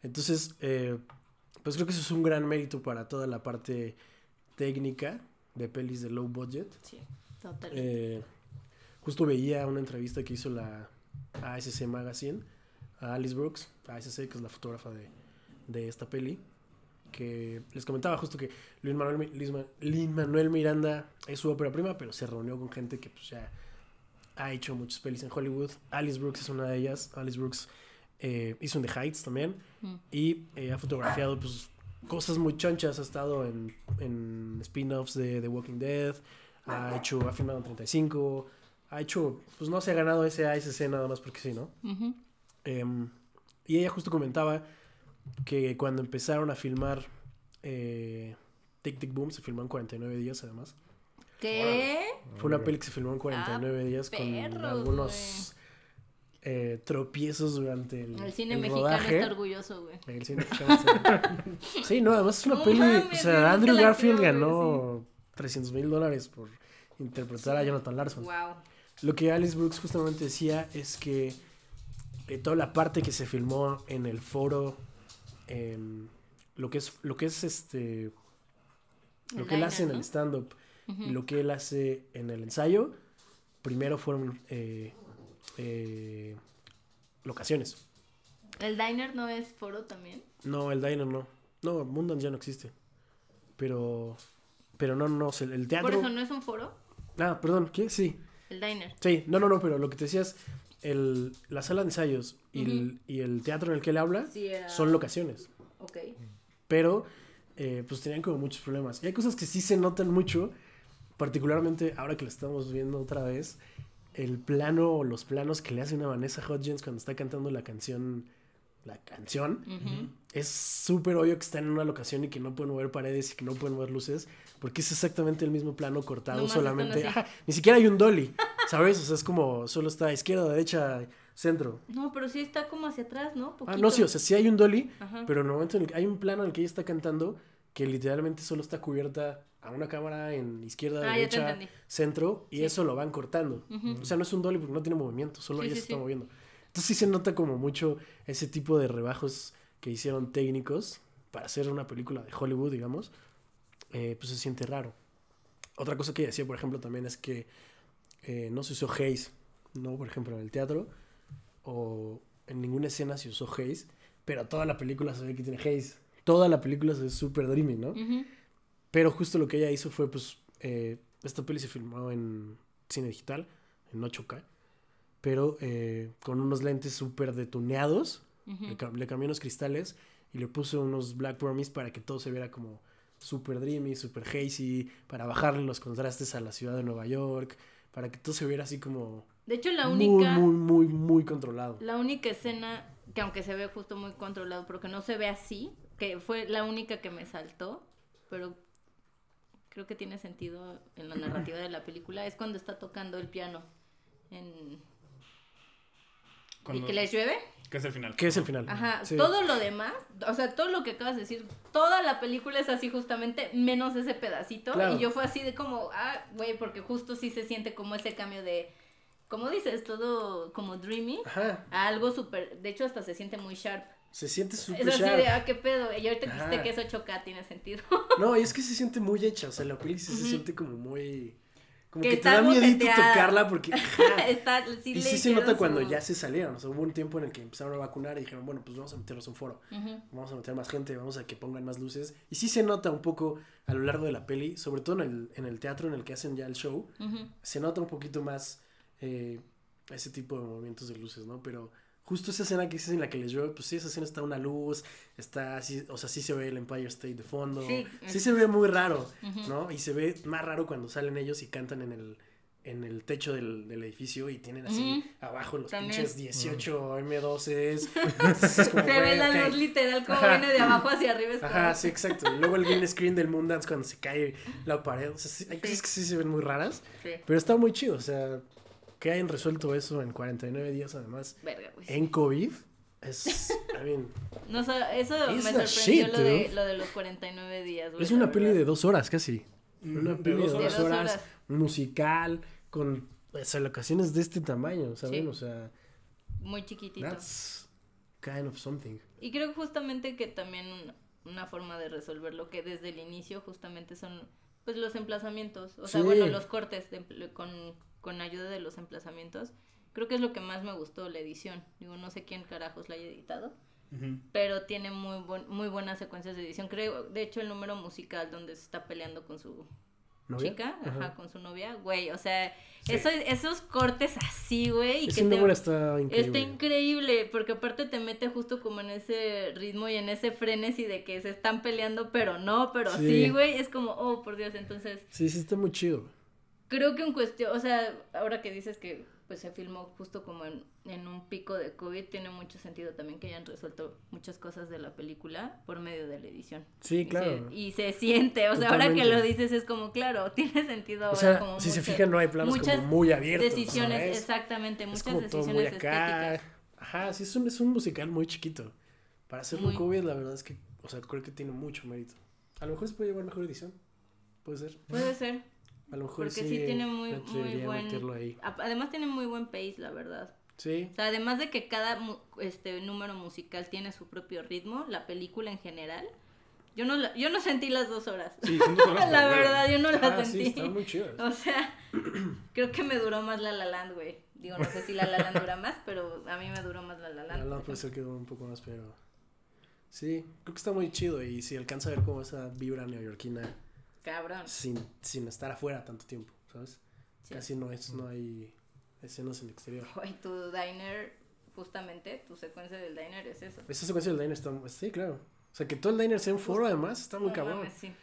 Entonces, eh, pues creo que eso es un gran mérito para toda la parte técnica de pelis de low budget. Sí, totalmente. Eh, justo veía una entrevista que hizo la ASC Magazine a Alice Brooks, ASC, que es la fotógrafa de, de esta peli, que les comentaba justo que Luis Manuel, Luis Lin Manuel Miranda es su ópera prima, pero se reunió con gente que pues ya ha hecho muchas pelis en Hollywood. Alice Brooks es una de ellas. Alice Brooks eh, hizo en The Heights también Mm. y eh, ha fotografiado pues cosas muy chonchas, ha estado en, en spin-offs de The Walking Dead, ha hecho, ha filmado en 35, ha hecho, pues no se ha ganado ese ASC nada más porque sí, ¿no? Ujú. Em, y ella justo comentaba que cuando empezaron a filmar eh, Tic Tic Boom, se filmó en 49 días además. ¿Qué? Fue una peli que se filmó en 49 días con Ah, perros, algunos eh, tropiezos durante el, El cine el mexicano rodaje. está orgulloso, güey. El cine mexicano está- sí, no, además es una No peli. mames, o sea, Andrew Garfield creo, ganó 300 mil dólares por interpretar a Jonathan Larson. Wow. Lo que Alice Brooks justamente decía es que eh, toda la parte que se filmó en el foro, em, lo que es, lo que es este, lo El que él hace en el stand-up y lo que él hace en el ensayo, primero fueron eh, eh, locaciones. ¿El diner no es foro también? No, el diner no. No, Mundance ya no existe. Pero, pero no, no, el, el teatro. ¿Por eso no es un foro? Ah, perdón, ¿qué? Sí. El diner. Sí, no, no, no, pero lo que te decías, el, la sala de ensayos y, el, y el teatro en el que él habla Sí, son locaciones. Ok. Pero, eh, pues tenían como muchos problemas. Y hay cosas que sí se notan mucho, particularmente ahora que lo estamos viendo otra vez, el plano o los planos que le hacen a Vanessa Hudgens cuando está cantando la canción, la canción, es súper obvio que están en una locación y que no pueden mover paredes y que no pueden mover luces, porque es exactamente el mismo plano cortado Nomás solamente. Ajá, ni siquiera hay un dolly, ¿sabes? O sea, es como solo está izquierda, derecha, centro. No, pero sí está como hacia atrás, ¿no? Ah, Poquito. no, sí, o sea, sí hay un dolly, Ajá. pero en el momento en el que hay un plano en el que ella está cantando que literalmente solo está cubierta a una cámara en izquierda, Ah, derecha, centro, y Sí. eso lo van cortando. O sea, no es un dolly porque no tiene movimiento, solo Sí, ella sí, se está moviendo. Entonces sí se nota como mucho ese tipo de rebajos que hicieron técnicos para hacer una película de Hollywood, digamos, eh, pues se siente raro. Otra cosa que ella decía, por ejemplo, también es que eh, no se usó haze, ¿no? Por ejemplo, en el teatro, o en ninguna escena se usó haze, pero toda la película se ve que tiene haze. Toda la película se ve súper dreamy, ¿no? Pero justo lo que ella hizo fue, pues, eh, esta peli se filmó en cine digital, en 8K, pero eh, con unos lentes súper detuneados. Le, le cambió los cristales y le puso unos Black Promise para que todo se viera como súper dreamy, súper hazy, para bajarle los contrastes a la ciudad de Nueva York, para que todo se viera así como De hecho, la muy, única... muy, muy, muy controlado. La única escena que aunque se ve justo muy controlado, pero que no se ve así, que fue la única que me saltó, pero creo que tiene sentido en la narrativa de la película, es cuando está tocando el piano en... Cuando- ¿Y que les llueve? Que es el final. ¿Qué es el final? Ajá, Sí. todo lo demás, o sea, todo lo que acabas de decir, toda la película es así justamente, menos ese pedacito. Claro. Y yo fue así de como, ah, güey, porque justo sí se siente como ese cambio de, como dices, todo como dreamy, Ajá, a algo súper, de hecho hasta se siente muy sharp. se siente súper Es así sharp. de, ah, qué pedo. Y ahorita que que es 8K tiene sentido. No, y es que se siente muy hecha, o sea, la peli sí se siente como muy... Como Que que, te da miedito boceteada. tocarla porque... Está, sí Y sí se nota cuando ya se salieron, o sea, hubo un tiempo en el que empezaron a vacunar y dijeron, bueno, pues vamos a meternos a un foro, vamos a meter más gente, vamos a que pongan más luces. Y sí se nota un poco a lo largo de la peli, sobre todo en el, en el teatro en el que hacen ya el show, se nota un poquito más eh, ese tipo de movimientos de luces, ¿no? Pero justo esa escena que dices en la que les llueve, pues sí, esa escena está una luz, está así, o sea, sí se ve el Empire State de fondo, Sí, sí, se ve muy raro, Ujú. ¿no? Y se ve más raro cuando salen ellos y cantan en el en el techo del, del edificio y tienen así Ujú. abajo los También. pinches 18 M12s. Entonces es como, Se ve la ok. luz literal como Ajá. viene de abajo hacia arriba. Ajá, sí, exacto. Y luego el green screen del Moondance cuando se cae la pared. O sea, sí, hay Sí. cosas que sí se ven muy raras. Pero está muy chido, o sea, que hayan resuelto eso en 49 días además Verga, güey. en COVID es, I mean, No, eso It's me sorprendió shit, lo, de, lo de los 49 días, güey. es una peli de dos horas casi, una Mm, peli de De dos, dos horas, horas. musical, con pues, locaciones de este tamaño, ¿saben? Sí. O sea, Muy chiquitito. that's kind of something. Y creo justamente que también una, una forma de resolverlo que desde el inicio justamente son pues los emplazamientos, o sea, Sí. bueno, los cortes de con, con ayuda de los emplazamientos. Creo que es lo que más me gustó la edición. Digo, no sé quién carajos la haya editado, pero tiene muy buen, muy buenas secuencias de edición. Creo, de hecho, el número musical donde se está peleando con su ¿Novia? chica, ajá, Ajá. con su novia, güey, o sea, Sí. eso, esos cortes así, güey, y Ese que te- está increíble. Está increíble, porque aparte te mete justo como en ese ritmo y en ese frenesí de que se están peleando, pero no, pero Sí. sí, güey. Es como, oh, por Dios. Entonces, Sí, sí está muy chido. creo que en cuestión, o sea, ahora que dices que pues se filmó justo como en, en un pico de COVID, tiene mucho sentido también que hayan resuelto muchas cosas de la película por medio de la edición. Sí, Y claro. se- Y se, siente, o sea, ahora que lo dices es como, claro, tiene sentido O ahora sea, como si se fijan, no hay planos muchas como muy abiertos. decisiones, ¿sabes? exactamente, Es muchas como todo decisiones muy acá. estéticas. Ajá, sí, es un, es un musical muy chiquito. Para hacer un COVID, la verdad es que, o sea, creo que tiene mucho mérito. A lo mejor se puede llevar mejor edición. Puede ser. Puede ser. A lo mejor Porque sí tiene muy, muy buen... ahí. Además tiene muy buen pace, la verdad. Sí. O sea, además de que cada este número musical tiene su propio ritmo, la película en general, yo no, la- yo no sentí las dos horas. Sí, son dos horas. la pero bueno. verdad, yo no las Ah, sí, sentí. están muy chidas. o sea, creo que me duró más La La Land, güey. Digo, no sé si La La Land dura más, pero a mí me duró más La La La Land. La Land puede ser que dure un poco más, pero. Sí, creo que está muy chido. Y si alcanza a ver como esa vibra neoyorquina Cabrón. sin, sin estar afuera tanto tiempo, ¿sabes? Sí. Casi no, es, no hay escenas en el exterior. Güey, tu diner, justamente, tu secuencia del diner es eso. Esa secuencia del diner está. Sí, claro. O sea, que todo el diner sea un foro, además, está muy No cabrón. mames, sí.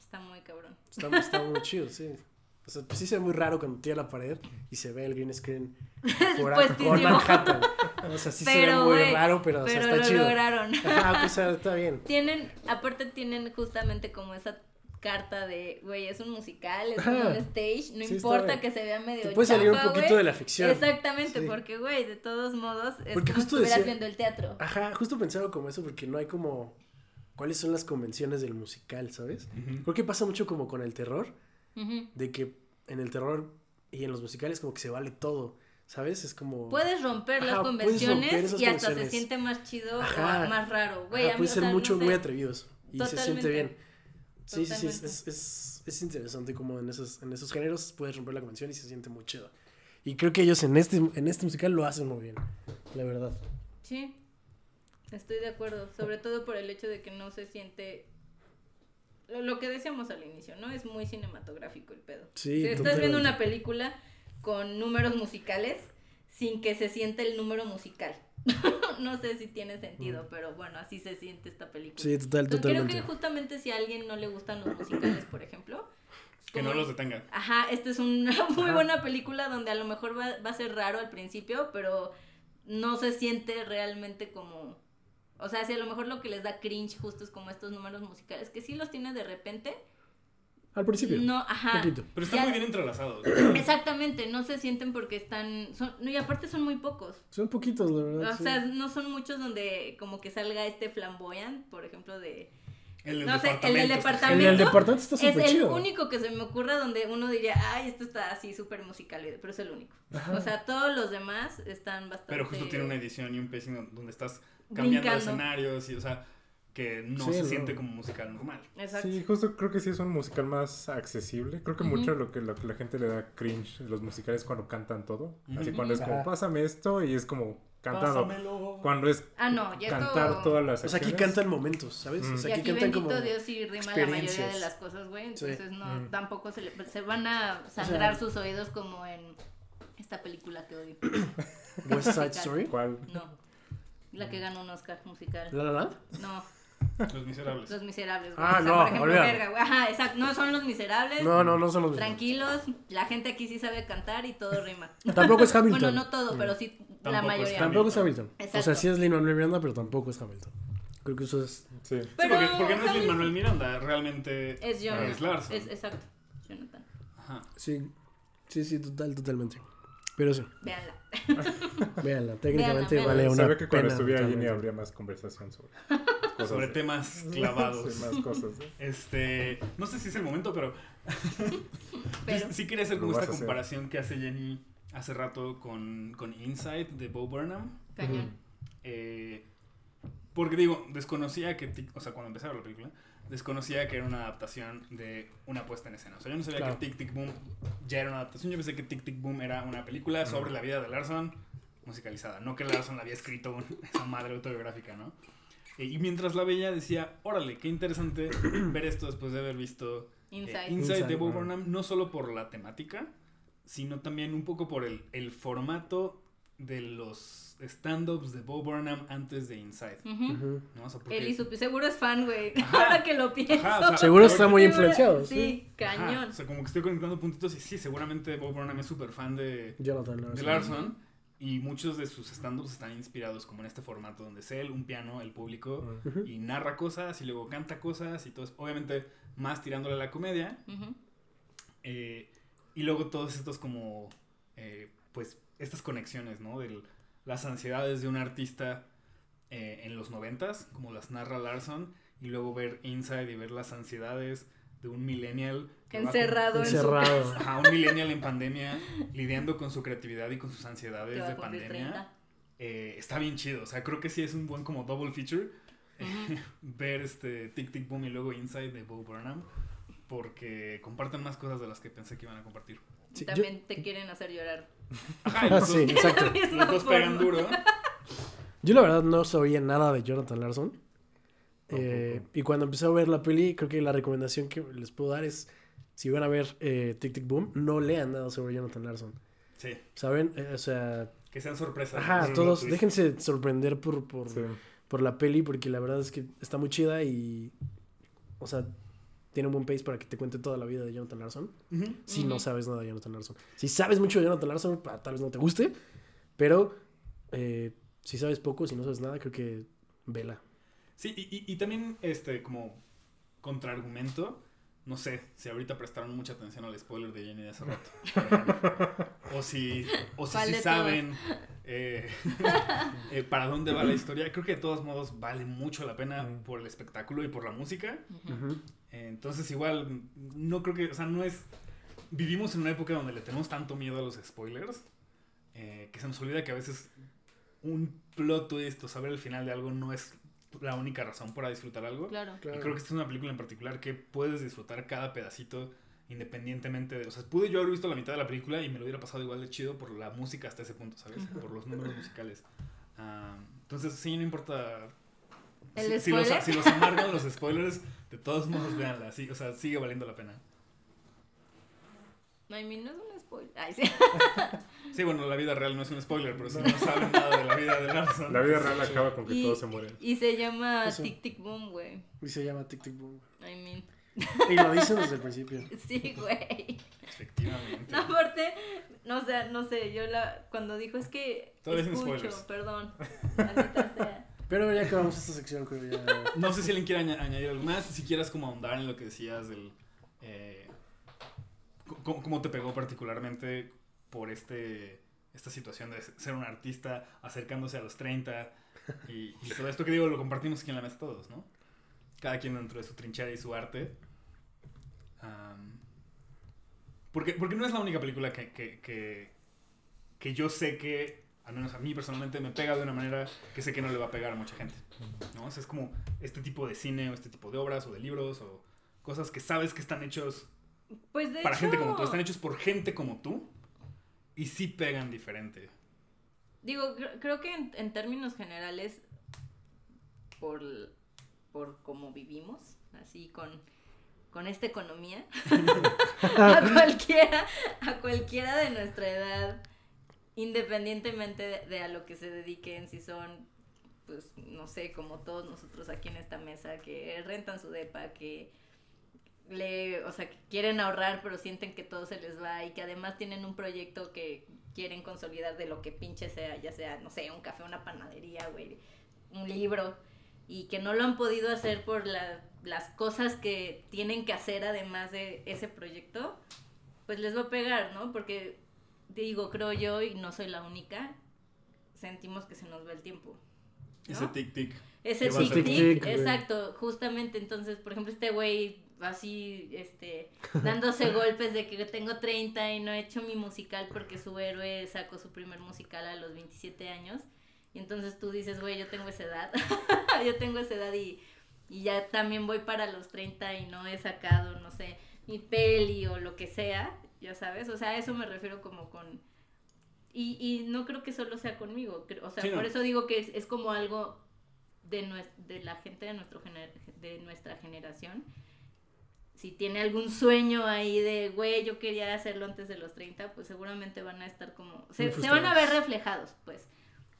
Está muy cabrón. Está, está muy chido, sí. O sea, pues sí se ve muy raro cuando tira la pared y se ve el green screen afuera Puestísimo. con Manhattan. O sea, sí se ve Pero, muy güey, raro, pero, o sea, Pero está lo chido. lograron. Ajá, pues, o sea, está bien. Tienen, aparte tienen justamente como esa carta de, güey, es un musical, es un stage, no Sí, importa que se vea medio Te puede salir un poquito de la ficción. Exactamente, Sí. porque, güey, de todos modos, es Porque como justo si estuvieras decía- viendo el teatro. Ajá, justo pensaba como eso porque no hay como cuáles son las convenciones del musical, ¿sabes? Creo que pasa mucho como con el terror, de que en el terror y en los musicales como que se vale todo, ¿sabes? Es como Puedes romper las Ajá, convenciones romper y hasta se siente más chido Ajá. o más raro, güey. Ajá, a mí, puede ser mucho, sé. muy atrevidos y se Totalmente. siente bien. Sí, sí, sí, es, es, es, es interesante como en esos, en esos géneros puedes romper la convención y se siente muy chido. Y creo que ellos en este, en este musical lo hacen muy bien, la verdad. Sí, estoy de acuerdo, sobre todo por el hecho de que no se siente lo, lo que decíamos al inicio, ¿no? Es muy cinematográfico el pedo. Sí, si estás viendo una película con números musicales sin que se sienta el número musical. no sé si tiene sentido, pero bueno, así se siente esta película. Sí, total, Entonces, totalmente. Creo que justamente si a alguien no le gustan los musicales, por ejemplo, Que no los detenga. Ajá, esta es una muy Ajá. buena película donde a lo mejor va, va a ser raro al principio, pero no se siente realmente como... O sea, si a lo mejor lo que les da cringe justo es como estos números musicales, que sí los tiene de repente. Al principio, No, ajá. poquito. Pero están Ya- muy bien entrelazados. Exactamente, no se sienten porque están... Son, no, y aparte son muy pocos. Son poquitos, la O verdad. sí. sea, no son muchos donde como que salga este flamboyant, por ejemplo, de... El del No sé, el departamento. del está departamento. el del departamento está Es súper el chido. único que se me ocurra donde uno diría, ay, esto está así súper musical, pero es el único. Ajá. O sea, todos los demás están bastante... Pero justo tiene una edición y un pacing donde estás cambiando Brincando. escenarios y, o sea, que no Sí, se no. siente como musical normal. Exacto. Sí, justo creo que sí es un musical más accesible. Creo que Ujú. mucho lo que, lo que la gente le da cringe los musicales cuando cantan todo. Así Ujú. cuando es como, pásame esto y es como cantando. Pásamelo. Cuando es Ah, no, ya cantar esto... todas las O sea, aquí cantan momentos, ¿sabes? Mm. O Y sea, aquí, aquí cantan bendito como... Dios sí rima la mayoría de las cosas, güey. Sí. Entonces no, Mm. tampoco se, le- se van a sea- sangrar sus oídos como en esta película que odio. West Side Story. ¿Cuál? No. La que ganó un Oscar musical. ¿La La Land? No, Los miserables. Los Miserables. güey. Ah, O sea, no, por ejemplo, olvídalo. verga, güey. Ajá, exacto. No son Los Miserables. No, no, no son los mismos. Tranquilos, la gente aquí sí sabe cantar y todo rima. Tampoco es Hamilton. Bueno, no todo, pero sí la Tampoco es mayoría. Tampoco es Hamilton. O Exacto. sea, sí es Lin-Manuel Miranda, pero tampoco es Hamilton. Creo que eso es... Sí. Sí, Pero porque, porque no es Lin Manuel Miranda, realmente Es John. es Larson. Es, exacto. Jonathan. Ajá. Sí, sí, sí, total, totalmente. Pero sí, Véanla. véanla. Técnicamente véanla. vale una Se ve que cuando pena, estuviera Jenny totalmente. habría más conversación sobre cosas. Sobre temas clavados. Sí, más cosas. ¿no? Este, no sé si es el momento, pero, Pero. sí quería hacer como esta comparación que hace Jenny hace rato con, con Inside de Bo Burnham. Cañón. Eh, porque digo, desconocía que, Tic- o sea, cuando empecé a ver la película, desconocía que era una adaptación de una puesta en escena. O sea, yo no sabía Claro. que Tic Tic Boom ya era una adaptación. Yo pensé que Tic Tic Boom era una película sobre la vida de Larson musicalizada. No que Larson la había escrito esa madre autobiográfica, ¿no? Y mientras la veía decía, órale, qué interesante ver esto después de haber visto eh, Inside. Inside, de Inside, Bo ah. Burnham, no solo por la temática, sino también un poco por el, el formato de los stand-ups de Bo Burnham antes de Inside. Ujú. Ujú. ¿no? O sea, porque- Él y su- seguro es fan, güey. Ahora que lo pienso. Ajá, o sea, Seguro está muy influenciado, Sí, sí. Ajá, cañón. o sea, como que estoy conectando puntitos y sí, seguramente Bo Burnham es súper fan de, Jonathan de Larson. Y muchos de sus stand-ups están inspirados como en este formato donde es él, un piano, el público, y narra cosas y luego canta cosas y todo es obviamente más tirándole a la comedia. Eh, y luego todos estos como, eh, pues, estas conexiones, ¿no? De las ansiedades de un artista eh, en los noventas, como las narra Larson, y luego ver Inside y ver las ansiedades de un millennial. Encerrado en su. Ajá, un millennial en pandemia, lidiando con su creatividad y con sus ansiedades de pandemia. 30. Eh, está bien chido, o sea, creo que sí es un buen como double feature ver este Tic Tic Boom y luego Inside de Bo Burnham, porque comparten más cosas de las que pensé que iban a compartir. Sí, yo- También te quieren hacer llorar Ajá, los, sí, exacto. Los dos pegan duro. Yo la verdad no sabía nada de Jonathan Larson. Eh, y cuando empecé a ver la peli, creo que la recomendación que les puedo dar es, si van a ver eh, Tic Tic Boom, no lean nada sobre Jonathan Larson. Sí, ¿Saben? Eh, o sea, que sean sorpresas. ajá, todos déjense sorprender por, por, Sí. por la peli, porque la verdad es que está muy chida y, o sea, tiene un buen pace para que te cuente toda la vida de Jonathan Larson. Si no sabes nada de Jonathan Larson. Si sabes mucho de Jonathan Larson, pa- tal vez no te guste, pero eh, si sabes poco, si no sabes nada, creo que vela. Sí, y, y, y también, este, como contraargumento, no sé si ahorita prestaron mucha atención al spoiler de Jenny de hace rato. o si, o si, ¿Cuál sí de saben eh, eh, para dónde va la historia. Creo que de todos modos vale mucho la pena por el espectáculo y por la música. Eh, Entonces, igual, no creo que, o sea, no es. Vivimos en una época donde le tenemos tanto miedo a los spoilers eh, que se nos olvida que a veces un plot twist o saber el final de algo no es la única razón para disfrutar algo. Claro. Y creo que esta es una película en particular que puedes disfrutar cada pedacito independientemente de... O sea, pude yo haber visto la mitad de la película y me lo hubiera pasado igual de chido por la música hasta ese punto, ¿sabes? Por los números musicales. Ah, entonces, sí, no importa... ¿El si, si los, si los amargan los spoilers, de todos modos, véanla. Sí, o sea, sigue valiendo la pena. No, I mean, no es un spoiler. Ay, sí. Sí, bueno, la vida real no es un spoiler, pero si no saben nada de la vida de Larson... La vida real acaba con que Y- todos se mueren. Y se llama Eso. Tic Tic Boom, güey. Y se llama Tic Tic Boom. I mean, Y lo dicen desde el principio. sí, güey. Efectivamente. No, aparte, no sé, no sé, yo la, cuando dijo es que Todavía sin escucho, spoilers. perdón, maldita sea. Pero ya acabamos esta sección, creo ya. No sé si alguien quiere aña- añadir algo más, si quieras como ahondar en lo que decías del... Eh, c- c- ¿Cómo te pegó particularmente por este esta situación de ser un artista acercándose a los 30 y, y todo esto que digo lo compartimos aquí en la mesa todos, ¿no? Cada quien dentro de su trinchera y su arte. Am, porque, porque no es la única película que, que, que, que yo sé que, al menos a mí personalmente, me pega de una manera que sé que no le va a pegar a mucha gente. ¿no? O sea, es como este tipo de cine o este tipo de obras o de libros o cosas que sabes que están hechos Pues de para hecho, gente como tú, están hechos por gente como tú y sí pegan diferente. digo, cre- creo que en, en términos generales, por, por cómo vivimos, así con, con esta economía, a cualquiera, a cualquiera de nuestra edad, independientemente de, de a lo que se dediquen, si son, pues, no sé, como todos nosotros aquí en esta mesa, que rentan su depa, que le, o sea, que quieren ahorrar pero sienten que todo se les va y que además tienen un proyecto que quieren consolidar de lo que pinche sea, ya sea, no sé, un café, una panadería, güey, un libro, y que no lo han podido hacer por la- las cosas que tienen que hacer además de ese proyecto, pues les va a pegar, ¿no? Porque, digo, creo yo, y no soy la única, sentimos que se nos va el tiempo. ¿no? Ese tic-tic. Ese que va a tic ser tic, tic, güey. exacto, justamente, entonces, por ejemplo, este güey así, este, dándose golpes de que tengo 30 y no he hecho mi musical porque su héroe sacó su primer musical a los 27 años, y entonces tú dices, güey, yo tengo esa edad, yo tengo esa edad y, y ya también voy para los 30 y no he sacado, no sé, mi peli o lo que sea, ya sabes, o sea, a eso me refiero como con... Y, y no creo que solo sea conmigo, o sea, Sí, no. por eso digo que es, es como algo de, de la gente de, nuestro gener- de nuestra generación. Si tiene algún sueño ahí de, güey, yo quería hacerlo antes de los 30, pues seguramente van a estar como... Se, van a ver reflejados, pues,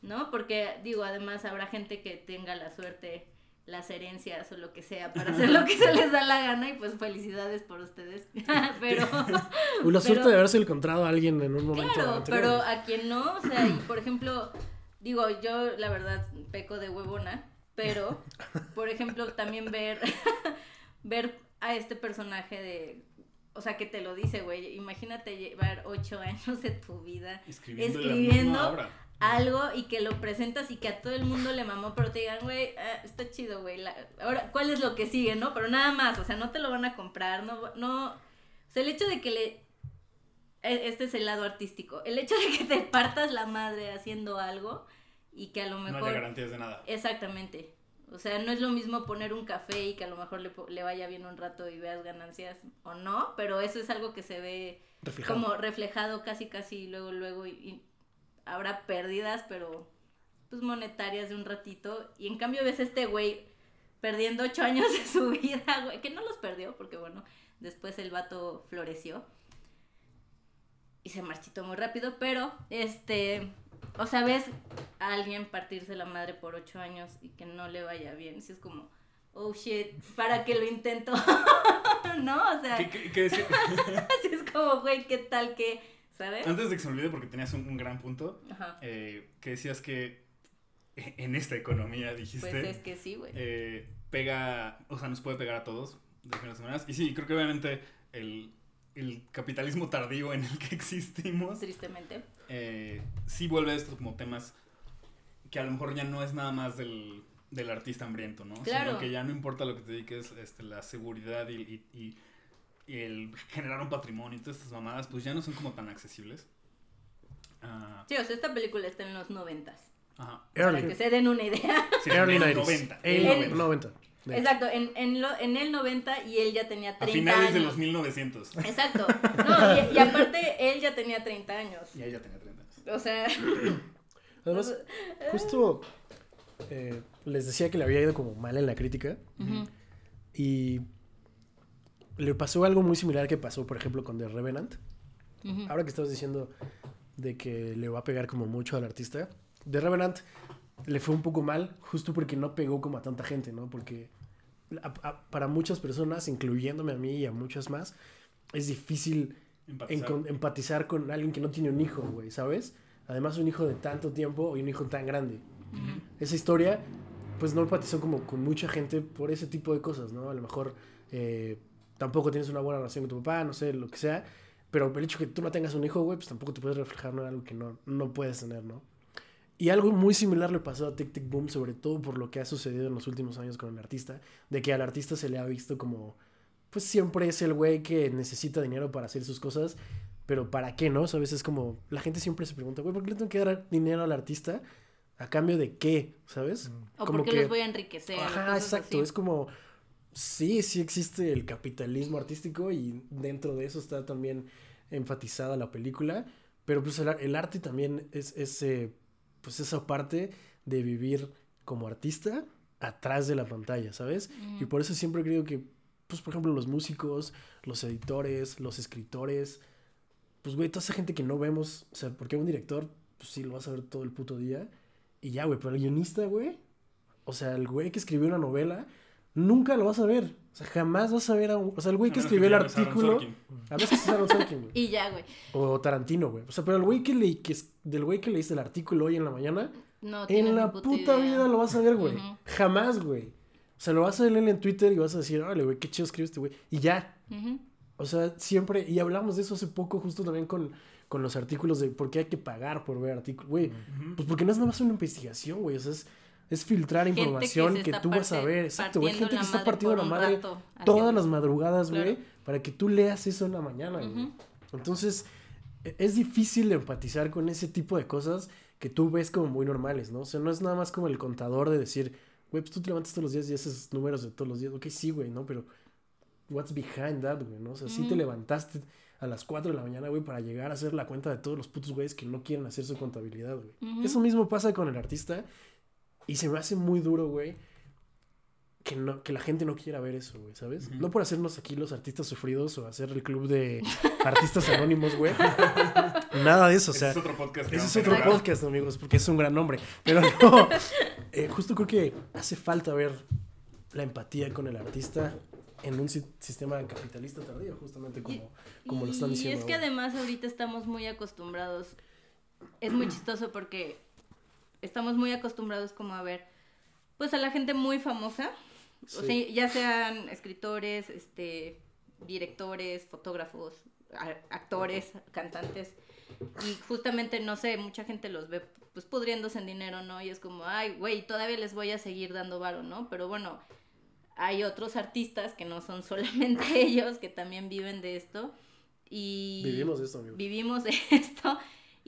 ¿no? Porque, digo, además habrá gente que tenga la suerte, las herencias o lo que sea para hacer lo que se les da la gana y pues felicidades por ustedes. pero... La suerte Pero- de haberse encontrado a alguien en un momento Claro, anterior. pero a quien no, o sea, y por ejemplo, digo, yo la verdad peco de huevona, pero, por ejemplo, también ver, ver a este personaje de, o sea, que te lo dice, güey, imagínate llevar ocho años de tu vida Escribiendo, algo y que lo presentas y que a todo el mundo le mamó, pero te digan, güey, ah, está chido, güey, ahora, ¿cuál es lo que sigue, no? Pero nada más, o sea, no te lo van a comprar, no, no, o sea, el hecho de que le, e- este es el lado artístico, el hecho de que te partas la madre haciendo algo y que a lo No mejor... hay garantías de nada. Exactamente. O sea, no es lo mismo poner un café y que a lo mejor le, le vaya bien un rato y veas ganancias o no, pero eso es algo que se ve Reflejado. como reflejado casi casi luego luego y, y habrá pérdidas, pero pues monetarias de un ratito y en cambio ves a este güey perdiendo ocho años de su vida, güey, que no los perdió porque bueno, después el vato floreció y se marchitó muy rápido, pero este, o sea, ves a alguien partirse la madre por ocho años y que no le vaya bien, si es como, oh shit, para que lo intento, ¿no? O sea, ¿Qué, qué- qué así es como, güey, ¿qué tal que, ¿sabes? Antes de que se me olvide, porque tenías un, un gran punto, Ajá. eh, que decías que en esta economía, dijiste, Pues es que sí, güey. eh, pega, o sea, nos puede pegar a todos de diferentes maneras. Y sí, creo que obviamente el, el capitalismo tardío en el que existimos, Tristemente. eh, sí vuelve esto como temas que a lo mejor ya no es nada más del, del artista hambriento, ¿no? Claro. Sino que ya no importa lo que te dediques, este, la seguridad y, y- y- y el generar un patrimonio y todas estas mamadas, pues ya no son como tan accesibles. Ah, Sí, o sea, esta película está en los noventas. ajá. Para que Early. se den una idea. Sí, Early en el 90s. 90. El El- 90. Exacto, en, en, lo, en el 90 y él ya tenía A 30 finales años. de los 1900. Exacto. No, y, y aparte él ya tenía 30 años. Y ella tenía 30 años. O sea, Además, justo eh, les decía que le había ido como mal en la crítica. Y le pasó algo muy similar que pasó, por ejemplo, con The Revenant. Ahora que estabas diciendo de que le va a pegar como mucho al artista, The Revenant le fue un poco mal justo porque no pegó como a tanta gente, ¿no? Porque a- a- para muchas personas, incluyéndome a mí y a muchas más, es difícil Empatizar. con alguien que no tiene un hijo, güey, ¿sabes? Además, un hijo de tanto tiempo y un hijo tan grande. Esa historia, pues no empatizó como con mucha gente por ese tipo de cosas, ¿no? A lo mejor eh, tampoco tienes una buena relación con tu papá, no sé, lo que sea. Pero el hecho que tú no tengas un hijo, güey, pues tampoco te puedes reflejar en algo que no, no puedes tener, ¿no? Y algo muy similar le pasó a Tic Tic Boom, sobre todo por lo que ha sucedido en los últimos años con el artista, de que al artista se le ha visto como, pues siempre es el güey que necesita dinero para hacer sus cosas, pero ¿para qué, no? ¿Sabes? Es como, la gente siempre se pregunta, güey, ¿por qué le tengo que dar dinero al artista? ¿A cambio de qué? ¿Sabes? O Como porque que- los voy a enriquecer. o Ajá, exacto. así. Es como, sí, sí existe el capitalismo artístico y dentro de eso está también enfatizada la película, pero pues el, el arte también es ese, pues esa parte de vivir como artista atrás de la pantalla, ¿sabes? Y Ujú. por eso siempre creo que, pues por ejemplo, los músicos, los editores, los escritores, pues güey, toda esa gente que no vemos, o sea, porque un director, pues sí, lo vas a ver todo el puto día. Y ya, güey, pero el guionista, güey, o sea, el güey que escribió una novela, nunca lo vas a ver. O sea, jamás vas a ver a un... O sea, el güey que escribió el artículo... A veces es Aaron Sorkin, güey. Y ya, güey. O Tarantino, güey. O sea, pero el güey que leí, que es, del güey que leíste el artículo hoy en la mañana, No en la puta idea. vida lo vas a ver, güey. Jamás, güey. O sea, lo vas a leer en Twitter y vas a decir, órale, güey, qué chido escribe este güey. Y ya. O sea, siempre, y hablamos de eso hace poco, justo también con, con los artículos de por qué hay que pagar por ver artículos. Güey, pues porque no es nada más una investigación, güey. O sea, es, es filtrar Gente información que, tú vas a ver. Exacto, güey. Gente que está partiendo la madre rato todas las madrugadas, güey, Claro. para que tú leas eso en la mañana, güey. Entonces, e- es difícil empatizar con ese tipo de cosas que tú ves como muy normales, ¿no? O sea, no es nada más como el contador de decir, güey, pues tú te levantas todos los días y haces números de todos los días. Ok, sí, güey, ¿no? Pero, what's behind that, güey, ¿no? O sea, sí te levantaste a las 4 de la mañana, güey, para llegar a hacer la cuenta de todos los putos güeyes que no quieren hacer su contabilidad, güey. Eso mismo pasa con el artista y se me hace muy duro, güey, que, no, que la gente no quiera ver eso, güey, ¿sabes? No por hacernos aquí los artistas sufridos o hacer el club de artistas anónimos, güey. Nada de eso, o Ese sea. es otro podcast. Ese es otro grabar. podcast, amigos, porque es un gran nombre. Pero no, eh, justo creo que hace falta ver la empatía con el artista en un si- sistema capitalista tardío, justamente como, como lo están Y diciendo. es que ahora. además ahorita estamos muy acostumbrados. Es muy chistoso porque estamos muy acostumbrados como a ver, pues a la gente muy famosa. O sea, ya sean escritores, este, directores, fotógrafos, actores, cantantes. Y justamente, no sé, mucha gente los ve pues pudriéndose en dinero, ¿no? Y es como, ay, güey, todavía les voy a seguir dando varo, ¿no? Pero bueno, hay otros artistas que no son solamente ellos, que también viven de esto. Y Vivimos de esto, amigos. vivimos de esto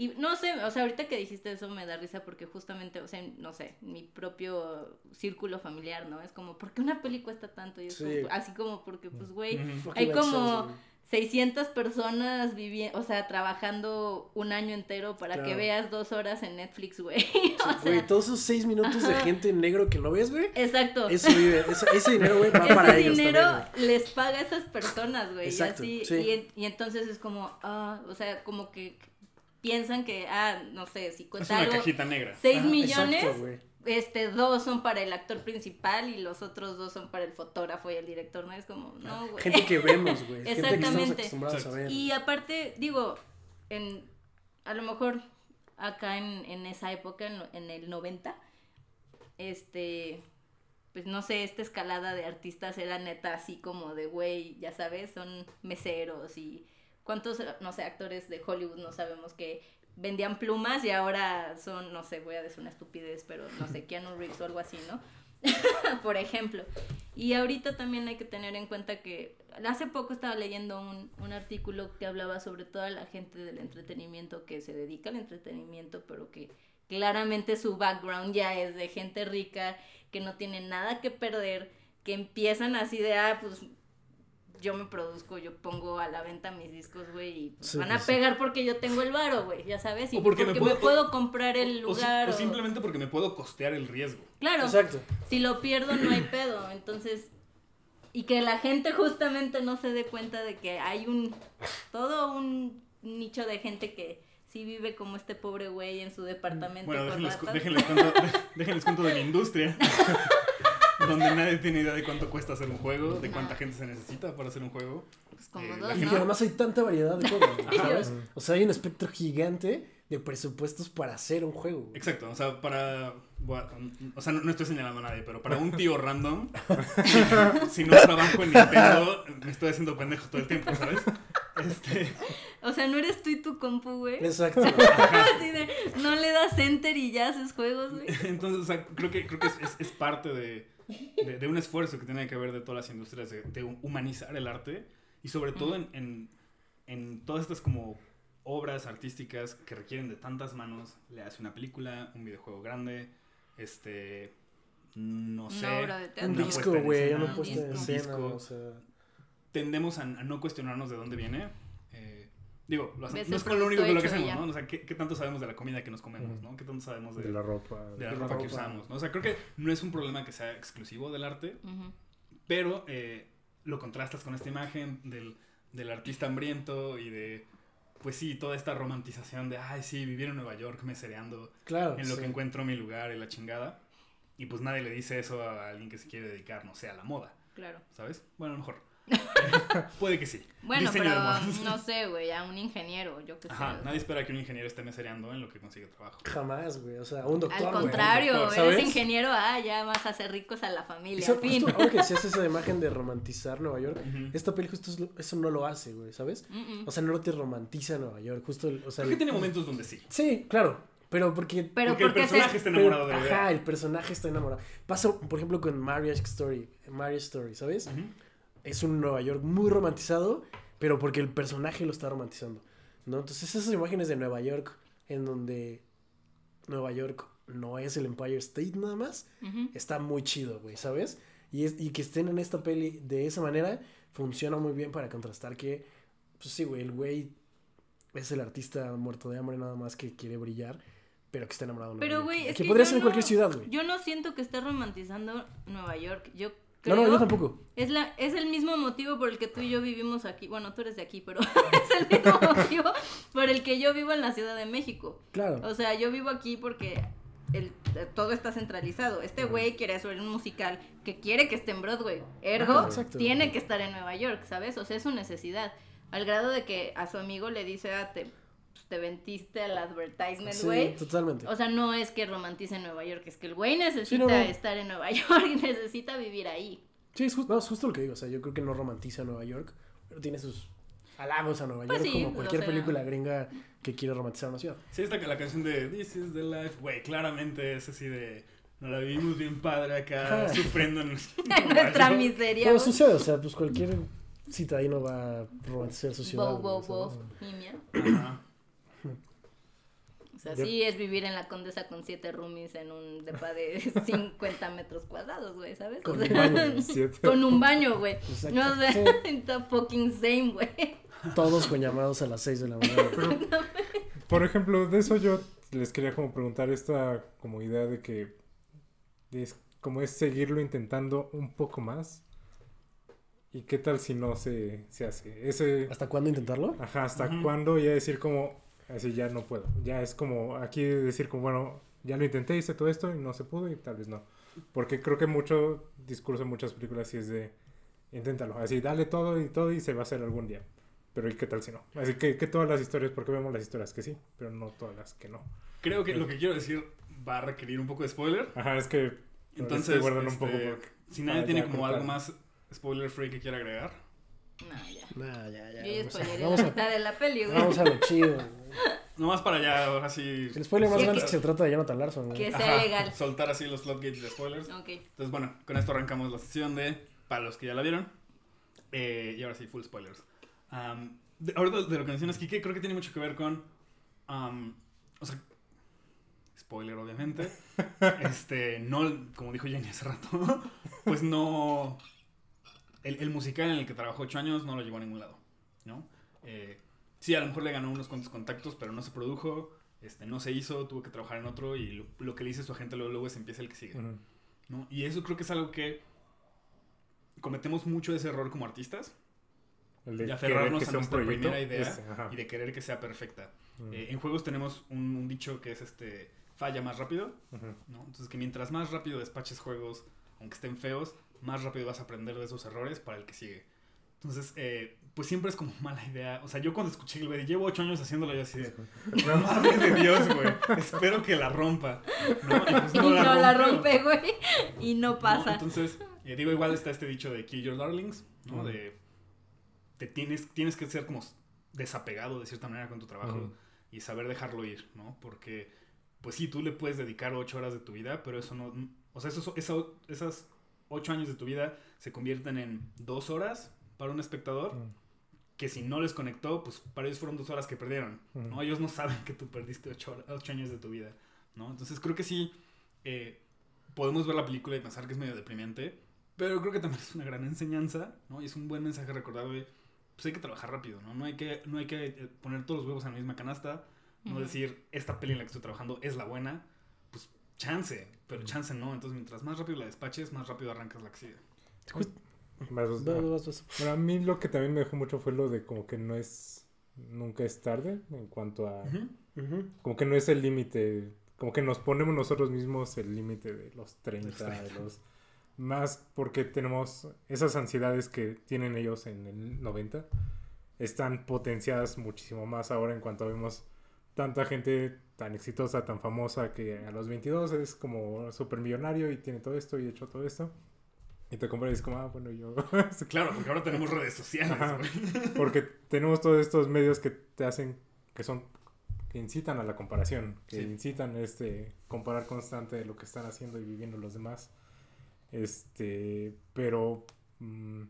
Y no sé, o sea, ahorita que dijiste eso me da risa porque justamente, o sea, no sé, mi propio círculo familiar, ¿no? Es como, ¿por qué una peli cuesta tanto? Y es Sí. como, así como porque, pues, güey, hay como access, güey. 600 personas viviendo, o sea, trabajando un año entero para que veas dos horas en Netflix, güey. o sea, Güey, todos esos seis minutos de gente en negro que no ves, güey. exacto. Eso vive, ese, ese dinero, güey, va Ese para ellos dinero también, güey. les paga a esas personas, güey. Y así, sí. y entonces es como, ah, o sea, como que piensan que, ah, no sé, si Es cuesta una algo, cajita negra. 6 Ajá, millones, exacto, güey. este, dos son para el actor principal y los otros dos son para el fotógrafo y el director, ¿no? Es como, no, güey. Gente que vemos, güey. Gente que estamos Exactamente. acostumbrados a Exacto. ver. Y aparte, digo, en, a lo mejor acá en, en esa época, en, lo- en el 90, este, pues no sé, esta escalada de artistas era neta así como de, güey, ya sabes, son meseros y cuántos, no sé, actores de Hollywood no sabemos que vendían plumas y ahora son, no sé, voy a decir una estupidez, pero no sé, Keanu Reeves o algo así, ¿no? Por ejemplo. Y ahorita también hay que tener en cuenta que hace poco estaba leyendo un, un artículo que hablaba sobre toda la gente del entretenimiento que se dedica al entretenimiento, pero que claramente su background ya es de gente rica, que no tiene nada que perder, que empiezan así de, ah, pues yo me produzco, yo pongo a la venta mis discos, güey, y pues, Sí, van a pues sí. pegar porque yo tengo el varo, güey, ya sabes, y O porque, porque me, me puedo, comprar el O lugar. o o- simplemente porque me puedo costear el riesgo. Claro, Exacto. si lo pierdo no hay pedo, entonces y que la gente justamente no se dé cuenta de que hay un todo un nicho de gente que sí vive como este pobre güey en su departamento Bueno, con déjenles, déjenles cuento, déjenles cuento de la industria. donde nadie tiene idea de cuánto cuesta hacer un juego, de cuánta gente se necesita para hacer un juego. Pues como eh, dos, la Y gente- ¿no? además hay tanta variedad de juegos. ¿sabes? O sea, hay un espectro gigante de presupuestos para hacer un juego. güey. Exacto, o sea, para. bueno, O sea, no, no estoy señalando a nadie, pero para un tío random, si no trabajo en Nintendo, me estoy haciendo pendejo todo el tiempo, ¿sabes? Este, O sea, no eres tú y tu compu, güey. Exacto. Así de, no le das enter y ya haces juegos, güey. entonces, o sea, creo que, creo que es, es- es parte de, de, de un esfuerzo que tiene que ver de todas las industrias de, de humanizar el arte y sobre todo en, en, en todas estas como obras artísticas que requieren de tantas manos. Le hace una película, un videojuego grande, este, no sé. Un disco, güey, una puesta escena. disco. O sea, Tendemos a, a no cuestionarnos de dónde viene. eh, digo, lo hace- Ves no es con lo único de lo que hacemos. ¿no? O sea, ¿qué, qué tanto sabemos de la comida que nos comemos. ¿no? ¿Qué tanto sabemos de, De la ropa. de la de la ropa que usamos, ¿no? O sea, creo que no es un problema que sea exclusivo del arte, pero eh, lo contrastas con esta imagen del, del artista hambriento y de, pues sí, toda esta romantización de, ay, sí, vivir en Nueva York mesereando claro. en lo sí. que encuentro mi lugar y la chingada. Y pues nadie le dice eso a alguien que se quiere dedicar, no sé, a la moda, Claro. ¿sabes? Bueno, a lo mejor. Puede que sí. Bueno, Diseño de pero no sé, güey, a un ingeniero, yo qué sé. Ajá, nadie espera que un ingeniero esté mesereando en lo que consigue trabajo. Jamás, güey. O sea, un doctor. Al güey. contrario, doctor, eres ingeniero, ah, ya vas a hacer ricos a la familia, Eso, fin. justo ahora que decías esa imagen de romantizar Nueva York, Ujú. esta peli justo es lo- eso no lo hace, güey, ¿sabes? O sea, no te romantiza Nueva York, justo, el- o sea... Creo que tiene momentos donde sí. Sí, claro, pero porque... Pero porque el se- personaje está pero- enamorado de la Ajá, el personaje está enamorado. Pasa, por ejemplo, con Marriage Story, Marriage Story, ¿sabes? Ujú. Es un Nueva York muy romantizado, pero porque el personaje lo está romantizando, ¿no? Entonces esas imágenes de Nueva York, en donde Nueva York no es el Empire State nada más, está muy chido, güey, ¿sabes? Y, es, y que estén en esta peli de esa manera funciona muy bien para contrastar que, pues sí, güey, el güey es el artista muerto de hambre nada más que quiere brillar, pero que está enamorado de Nueva Pero, York. güey, es que que podría ser en cualquier ciudad, güey. Yo no siento que esté romantizando Nueva York. Yo creo no, yo tampoco. Es, la, es el mismo motivo por el que tú y yo vivimos aquí. Bueno, tú eres de aquí, pero es el mismo motivo por el que yo vivo en la Ciudad de México. Claro. O sea, yo vivo aquí porque el, todo está centralizado. Este güey quiere hacer un musical que quiere que esté en Broadway. Ergo, Ajá, tiene que estar en Nueva York, ¿sabes? O sea, es su necesidad. Al grado de que a su amigo le dice, ah, te, te ventiste al advertisement, Sí, güey. totalmente. O sea, no es que romantice Nueva York, es que el güey necesita Sí, no, no. estar en Nueva York y necesita vivir ahí. Sí, es justo, no, es justo lo que digo. O sea, yo creo que no romantiza Nueva York, pero tiene sus halagos a Nueva Pues York, sí, como cualquier película gringa que quiere romantizar una ciudad. Sí, está la canción de This is the life, güey, claramente es así de... Nos la vivimos bien padre acá, sufriendo en Nuestra miseria. Pero sucede, o sea, pues cualquier citadino va a romantizar su ciudad. Bow, bow, güey, bow. ¿sabes? Mimia. Ajá. O sea, Ya- sí es vivir en la Condesa con siete roomies en un depa de 50 metros cuadrados, güey, ¿sabes? O Con sea, un baño. Siete. con un baño, güey. No sé, Sí. está fucking same, güey. Todos con llamados a las 6 de la mañana. Por ejemplo, de eso yo les quería como preguntar esta como idea de que es como es seguirlo intentando un poco más. ¿Y qué tal si no se, se hace? Ese, ¿Hasta cuándo intentarlo? ajá, ¿hasta Ujú. cuándo ya decir como, así ya no puedo? Ya es como aquí decir como, bueno, ya lo intenté, hice todo esto y no se pudo y tal vez no. Porque creo que mucho discurso en muchas películas sí es de, inténtalo, así, dale todo y todo y se va a hacer algún día. Pero ¿y qué tal si no? Así que, que todas las historias, porque vemos las historias que sí, pero no todas las que no. Creo que lo que quiero decir va a requerir un poco de spoiler. Ajá, es que Entonces, estoy guardando un este, poco porque- si nadie tiene como cortar. algo más spoiler free que quiera agregar. No, ya. Nah, ya, ya. Yo ya Vamos a, spoileré la mitad de la peli, güey. vamos a lo chido. Nomás para ya, ahora sí. El spoiler más Sí, grande que- es que se trata de Jonathan Larson. güey. Que sea Ajá, legal. Soltar así los floodgates de spoilers. Ok. Entonces, bueno, con esto arrancamos la sesión de para los que ya la vieron. Eh, y ahora sí, full spoilers. Am, de, ahorita de lo que mencionas, Kike, creo que tiene mucho que ver con. am, o sea, spoiler, obviamente. este, no, como dijo Jenny hace rato, pues no. El, el musical en el que trabajó ocho años no lo llevó a ningún lado, ¿no? Eh, sí, a lo mejor le ganó unos cuantos contactos, pero no se produjo, este, no se hizo, tuvo que trabajar en otro y lo, lo que le dice su agente luego, luego es empieza el que sigue. Ujú. ¿no? Y eso creo que es algo que cometemos mucho ese error como artistas, El de aferrarnos que a nuestra primera idea y de querer que sea perfecta. Eh, en juegos tenemos un, un dicho que es este falla más rápido. ¿no? Entonces que mientras más rápido despaches juegos, aunque estén feos, más rápido vas a aprender de esos errores para el que sigue. Entonces, eh, pues siempre es como mala idea. O sea, yo cuando escuché el güey, llevo ocho años haciéndolo yo así de, madre de Dios, güey, espero que la rompa. ¿no? Y pues y no la rompió. rompe, güey. Y no ¿no? pasa. Entonces, eh, digo, igual está este dicho de kill your darlings, ¿no? Ujú. De, te tienes, tienes que ser como desapegado de cierta manera con tu trabajo Ujú. y saber dejarlo ir, ¿no? Porque, pues sí, tú le puedes dedicar ocho horas de tu vida, pero eso no, o sea, esos, eso- esas ocho años de tu vida se convierten en dos horas para un espectador Ujú. que si no les conectó, pues para ellos fueron dos horas que perdieron, ¿no? Ujú. Ellos no saben que tú perdiste ocho, años de tu vida, ¿no? Entonces creo que sí, eh, podemos ver la película y pensar que es medio deprimente, pero creo que también es una gran enseñanza, ¿no? Y es un buen mensaje recordado de, pues hay que trabajar rápido, ¿no? No hay que, no hay que eh, poner todos los huevos en la misma canasta, no decir, esta peli en la que estoy trabajando es la buena, chance, pero chance no, entonces mientras más rápido la despaches, más rápido arrancas la que sigue. Just- Vas- vas, vas, vas. Bueno, a mí lo que también me dejó mucho fue lo de como que no es, nunca es tarde en cuanto a, como que no es el límite, como que nos ponemos nosotros mismos el límite de los 30, Los 30. de los, más porque tenemos esas ansiedades que tienen ellos en el 90, están potenciadas muchísimo más ahora en cuanto vemos tanta gente tan exitosa, tan famosa, que a los 22 es como súper millonario y tiene todo esto y ha hecho todo esto. Y te compras y es como, ah, bueno, yo... Claro, porque ahora tenemos redes sociales, Ajá. Porque tenemos todos estos medios que te hacen, que son, que incitan a la comparación, que Sí. incitan este, comparar constante lo que están haciendo y viviendo los demás. Este, pero mm,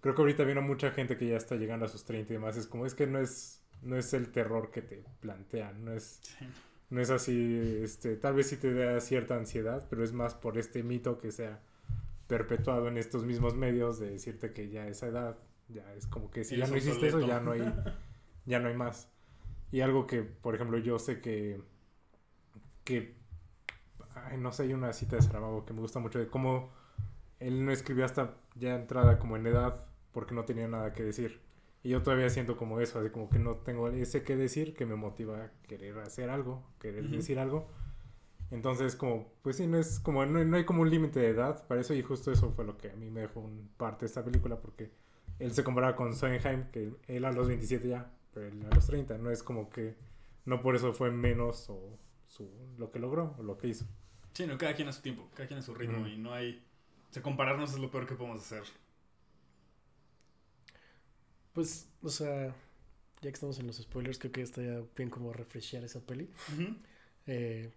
creo que ahorita viene mucha gente que ya está llegando a sus 30 y demás. Es como, es que no es, no es el terror que te plantean, no es, Sí. no es así, este, tal vez sí te da cierta ansiedad, pero es más por este mito que se ha perpetuado en estos mismos medios de decirte que ya a esa edad, ya es como que si ya no hiciste eso, ya no hay, ya no hay más. Y algo que, por ejemplo, yo sé que, que, ay, no sé, hay una cita de Saramago que me gusta mucho de cómo él no escribió hasta ya entrada como en edad porque no tenía nada que decir. Y yo todavía siento como eso, así como que no tengo ese que decir que me motiva a querer hacer algo, querer Ujú. decir algo. Entonces, como, pues sí, no es como, no, no hay como un límite de edad para eso y justo eso fue lo que a mí me dejó un parte de esta película porque él se comparaba con Sondheim, que él a los 27 ya, pero él a los 30, no es como que, no por eso fue menos o su, lo que logró o lo que hizo. Sí, no, cada quien a su tiempo, cada quien a su ritmo y no hay... O sea, compararnos es lo peor que podemos hacer. Pues, o sea, ya que estamos en los spoilers, creo que estaría bien como refreshear esa peli. Eh,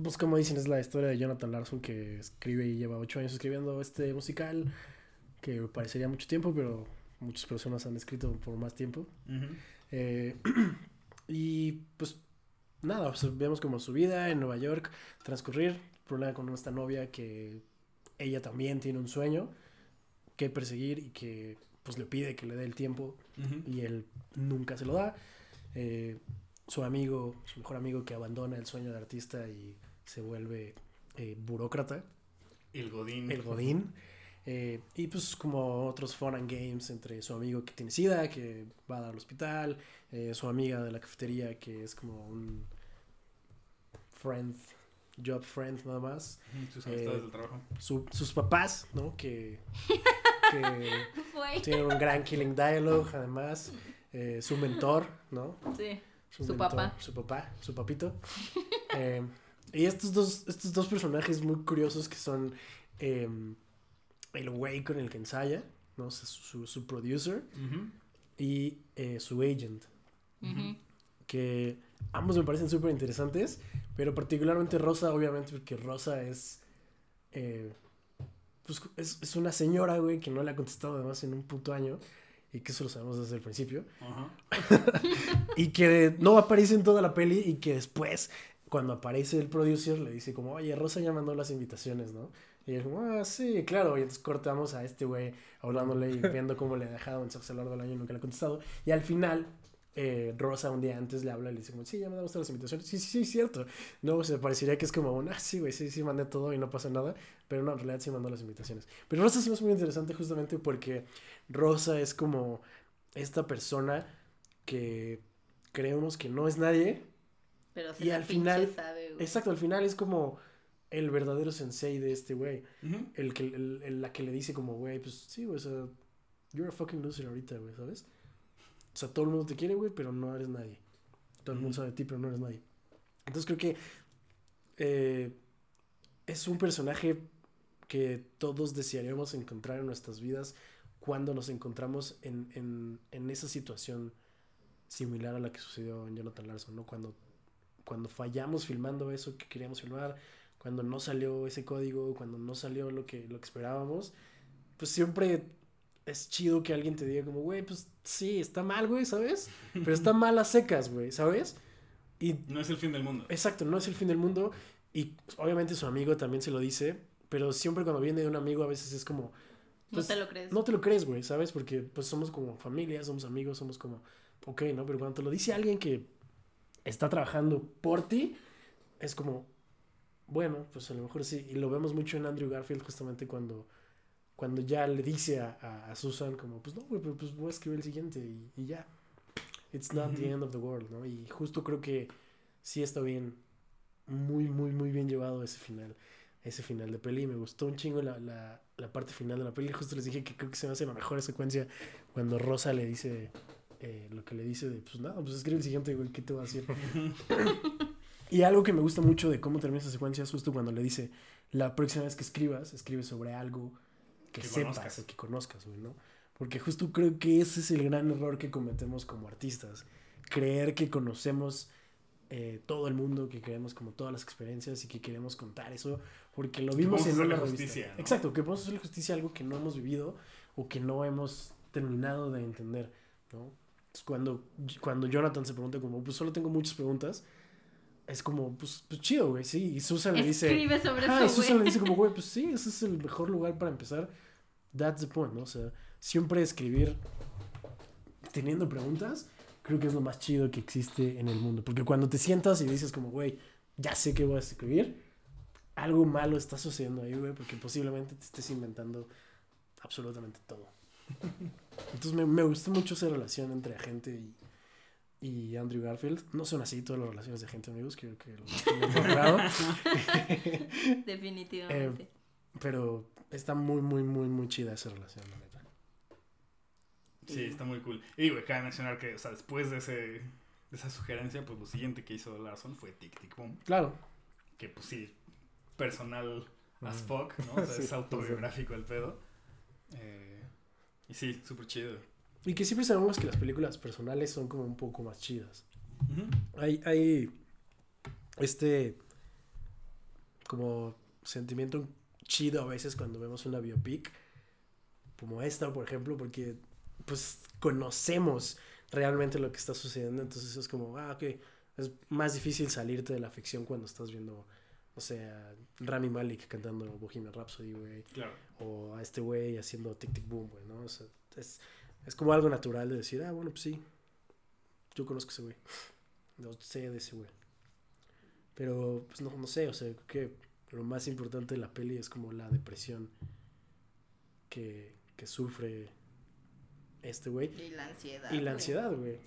pues como dicen, es la historia de Jonathan Larson que escribe y lleva ocho años escribiendo este musical que parecería mucho tiempo, pero muchas personas han escrito por más tiempo. Eh, y pues nada, pues, vemos como su vida en Nueva York transcurrir, problema con esta novia que ella también tiene un sueño que perseguir y que pues le pide que le dé el tiempo y él nunca se lo da. Eh, su amigo, su mejor amigo que abandona el sueño de artista y se vuelve eh, burócrata, El Godín. el Godín. Eh, y pues como otros fun and games entre su amigo que tiene sida, que va a dar al hospital, eh, su amiga de la cafetería que es como un friend, job friend nada más, Sus amistades Eh, del trabajo. Su- sus papás, ¿no? Que, que Fue. tienen un gran killing dialogue además, eh, su mentor, ¿no? Sí. Su mentor, papá. Su papá, su papito. Eh, y estos dos, estos dos personajes muy curiosos que son eh, el güey con el que ensaya, ¿no? O sea, su, su, su producer y eh, su agent. Que ambos me parecen súper interesantes, pero particularmente Rosa, obviamente, porque Rosa es... pues es, es una señora, güey, que no le ha contestado además en un puto año. Y que eso lo sabemos desde el principio. Ajá. Y que no aparece en toda la peli y que después, cuando aparece el producer, le dice como, oye, Rosa ya mandó las invitaciones, ¿no? Y es como, ah, sí, claro. Y entonces cortamos a este güey hablándole y viendo cómo le ha dejado mensajes a lo largo del año y nunca le ha contestado. Y al final, eh, Rosa un día antes le habla y le dice como, sí, ya mandamos todas las invitaciones. Sí, sí, sí, cierto. No, se parecería que es como, un, ah, sí, güey, sí, sí, mandé todo y no pasa nada. Pero no, en realidad sí mandó las invitaciones. Pero Rosa sí es muy interesante justamente porque Rosa es como esta persona que creemos que no es nadie. Pero se Y al final- sabe, güey. Exacto, al final es como el verdadero sensei de este güey. El que, el- el- la que le dice como, güey, pues sí, güey, o sea, you're a fucking loser ahorita, güey, ¿sabes? O sea, todo el mundo te quiere, güey, pero no eres nadie. Todo el mundo sabe de ti, pero no eres nadie. Entonces creo que eh, es un personaje que todos desearíamos encontrar en nuestras vidas cuando nos encontramos en, en, en esa situación similar a la que sucedió en Jonathan Larson, ¿no? Cuando, cuando fallamos filmando eso que queríamos filmar, cuando no salió ese código, cuando no salió lo que, lo que esperábamos, pues siempre es chido que alguien te diga como, güey, pues sí, está mal, güey, ¿sabes? Pero está mal a secas, güey, ¿sabes? Y No es el fin del mundo. Exacto, no es el fin del mundo. Y pues, obviamente su amigo también se lo dice. Pero siempre cuando viene de un amigo a veces es como... pues, no te lo crees. No te lo crees, güey, ¿sabes? Porque pues somos como familia, somos amigos, somos como... Ok, ¿no? Pero cuando te lo dice alguien que está trabajando por ti, es como... Bueno, pues a lo mejor sí. Y lo vemos mucho en Andrew Garfield justamente cuando... Cuando ya le dice a, a- a Susan como... Pues no, güey, pero pues voy a escribir el siguiente y, y ya. It's not the end of the world, ¿no? Y justo creo que sí está bien, muy, muy, muy bien llevado ese final, ese final de peli. Me gustó un chingo la, la, la parte final de la peli. Justo les dije que creo que se me hace la mejor secuencia cuando Rosa le dice eh, lo que le dice de, pues nada, pues escribe el siguiente, güey, ¿qué te va a decir? y algo que me gusta mucho de cómo termina esa secuencia es justo cuando le dice, la próxima vez que escribas, escribe sobre algo que, Que sepas conozcas. o que conozcas, güey, ¿no? Porque justo creo que ese es el gran error que cometemos como artistas. Creer que conocemos eh, todo el mundo, que queremos como todas las experiencias y que queremos contar eso, porque lo vimos en una revista. justicia, ¿no? Exacto, que podemos hacerle justicia a algo que no hemos vivido o que no hemos terminado de entender, ¿no? Entonces, cuando, cuando Jonathan se pregunta como, pues solo tengo muchas preguntas, es como, pues, pues chido, güey, sí. Y Susan le dice... Escribe sobre Ah, y eso, Susan le güey. dice como, güey, pues sí, ese es el mejor lugar para empezar. That's the point, ¿no? O sea, siempre escribir teniendo preguntas, creo que es lo más chido que existe en el mundo. Porque cuando te sientas y dices como, güey, ya sé que voy a escribir, algo malo está sucediendo ahí, güey, porque posiblemente te estés inventando absolutamente todo. Entonces me, me gustó mucho esa relación entre agente y, y Andrew Garfield. No son así todas las relaciones de agente amigos, creo que lo logrado. Definitivamente. Eh, Pero está muy, muy, muy, muy chida esa relación, la neta. Sí, está muy cool. Y digo, cabe mencionar que, o sea, después de, ese, de esa sugerencia, pues lo siguiente que hizo Larson fue Tic Tic Boom. Claro, Que pues sí, personal as Mm. fuck, ¿no? O sea, Sí, es autobiográfico el pedo. Eh, y sí, súper chido. Y que siempre sabemos que las películas personales son como un poco más chidas. Hay, hay este como sentimiento chido a veces cuando vemos una biopic como esta, por ejemplo, porque pues conocemos realmente lo que está sucediendo, entonces es como, ah, ok, es más difícil salirte de la ficción cuando estás viendo, o sea, Rami Malek cantando Bohemian Rhapsody, güey. Claro. O a este güey haciendo Tic Tic Boom, güey, ¿no? O sea, es, es como algo natural de decir, ah, bueno, pues sí. Yo conozco a ese güey. No sé de ese güey. Pero, pues no, no sé, o sea, creo que lo más importante de la peli es como la depresión que, que sufre este güey. Y la ansiedad. Y la ansiedad, güey.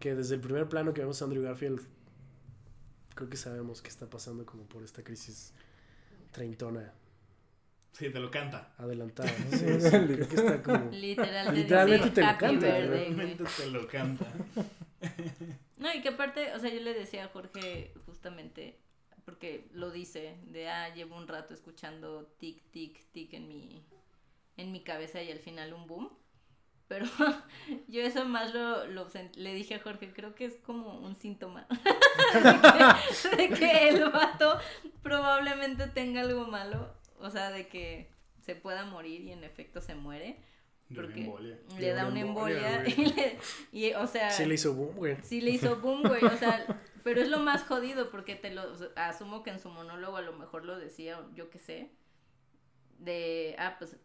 Que desde el primer plano que vemos a Andrew Garfield, creo que sabemos que está pasando como por esta crisis treintona Sí, te lo canta. adelantada. ¿no? Sí, sí, creo que está como... Literal, Literalmente te lo Happy canta. Realmente te lo canta. No, y que aparte, o sea, yo le decía a Jorge justamente, porque lo dice, de, ah, llevo un rato escuchando tic, tic, tic en mi, en mi cabeza y al final un boom. Pero yo eso más lo, lo le dije a Jorge, creo que es como un síntoma de, que, de que el vato probablemente tenga algo malo, o sea, de que se pueda morir y en efecto se muere. Porque embolia. le De da una embolia, embolia y, le- y, o sea, Sí le hizo boom, güey. Sí le hizo boom, güey, o sea, pero es lo más jodido porque te lo o sea, asumo que en su monólogo a lo mejor lo decía, yo qué sé, de, ah, pues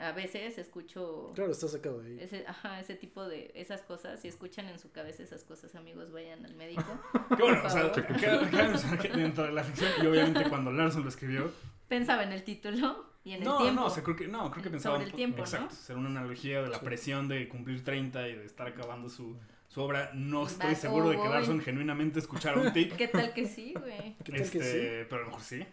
a veces escucho Claro, está sacado de ahí. ese, ajá, ese tipo de, esas cosas, si escuchan en su cabeza esas cosas, amigos, vayan al médico. Qué bueno, o sea, cabe mencionar que dentro de la ficción, y obviamente cuando Larson lo escribió, Pensaba en el título y en no, el tiempo. no, o sea, creo que, no, creo que pensaba Sobre el tiempo, ¿no? exacto, ser una analogía de la Sí. presión de cumplir 30 y de estar acabando su, su obra. No estoy seguro de que voy. Larson genuinamente escuchara un tic, ¿Qué tal que sí, güey? ¿Qué tal este, que pero a lo mejor sí.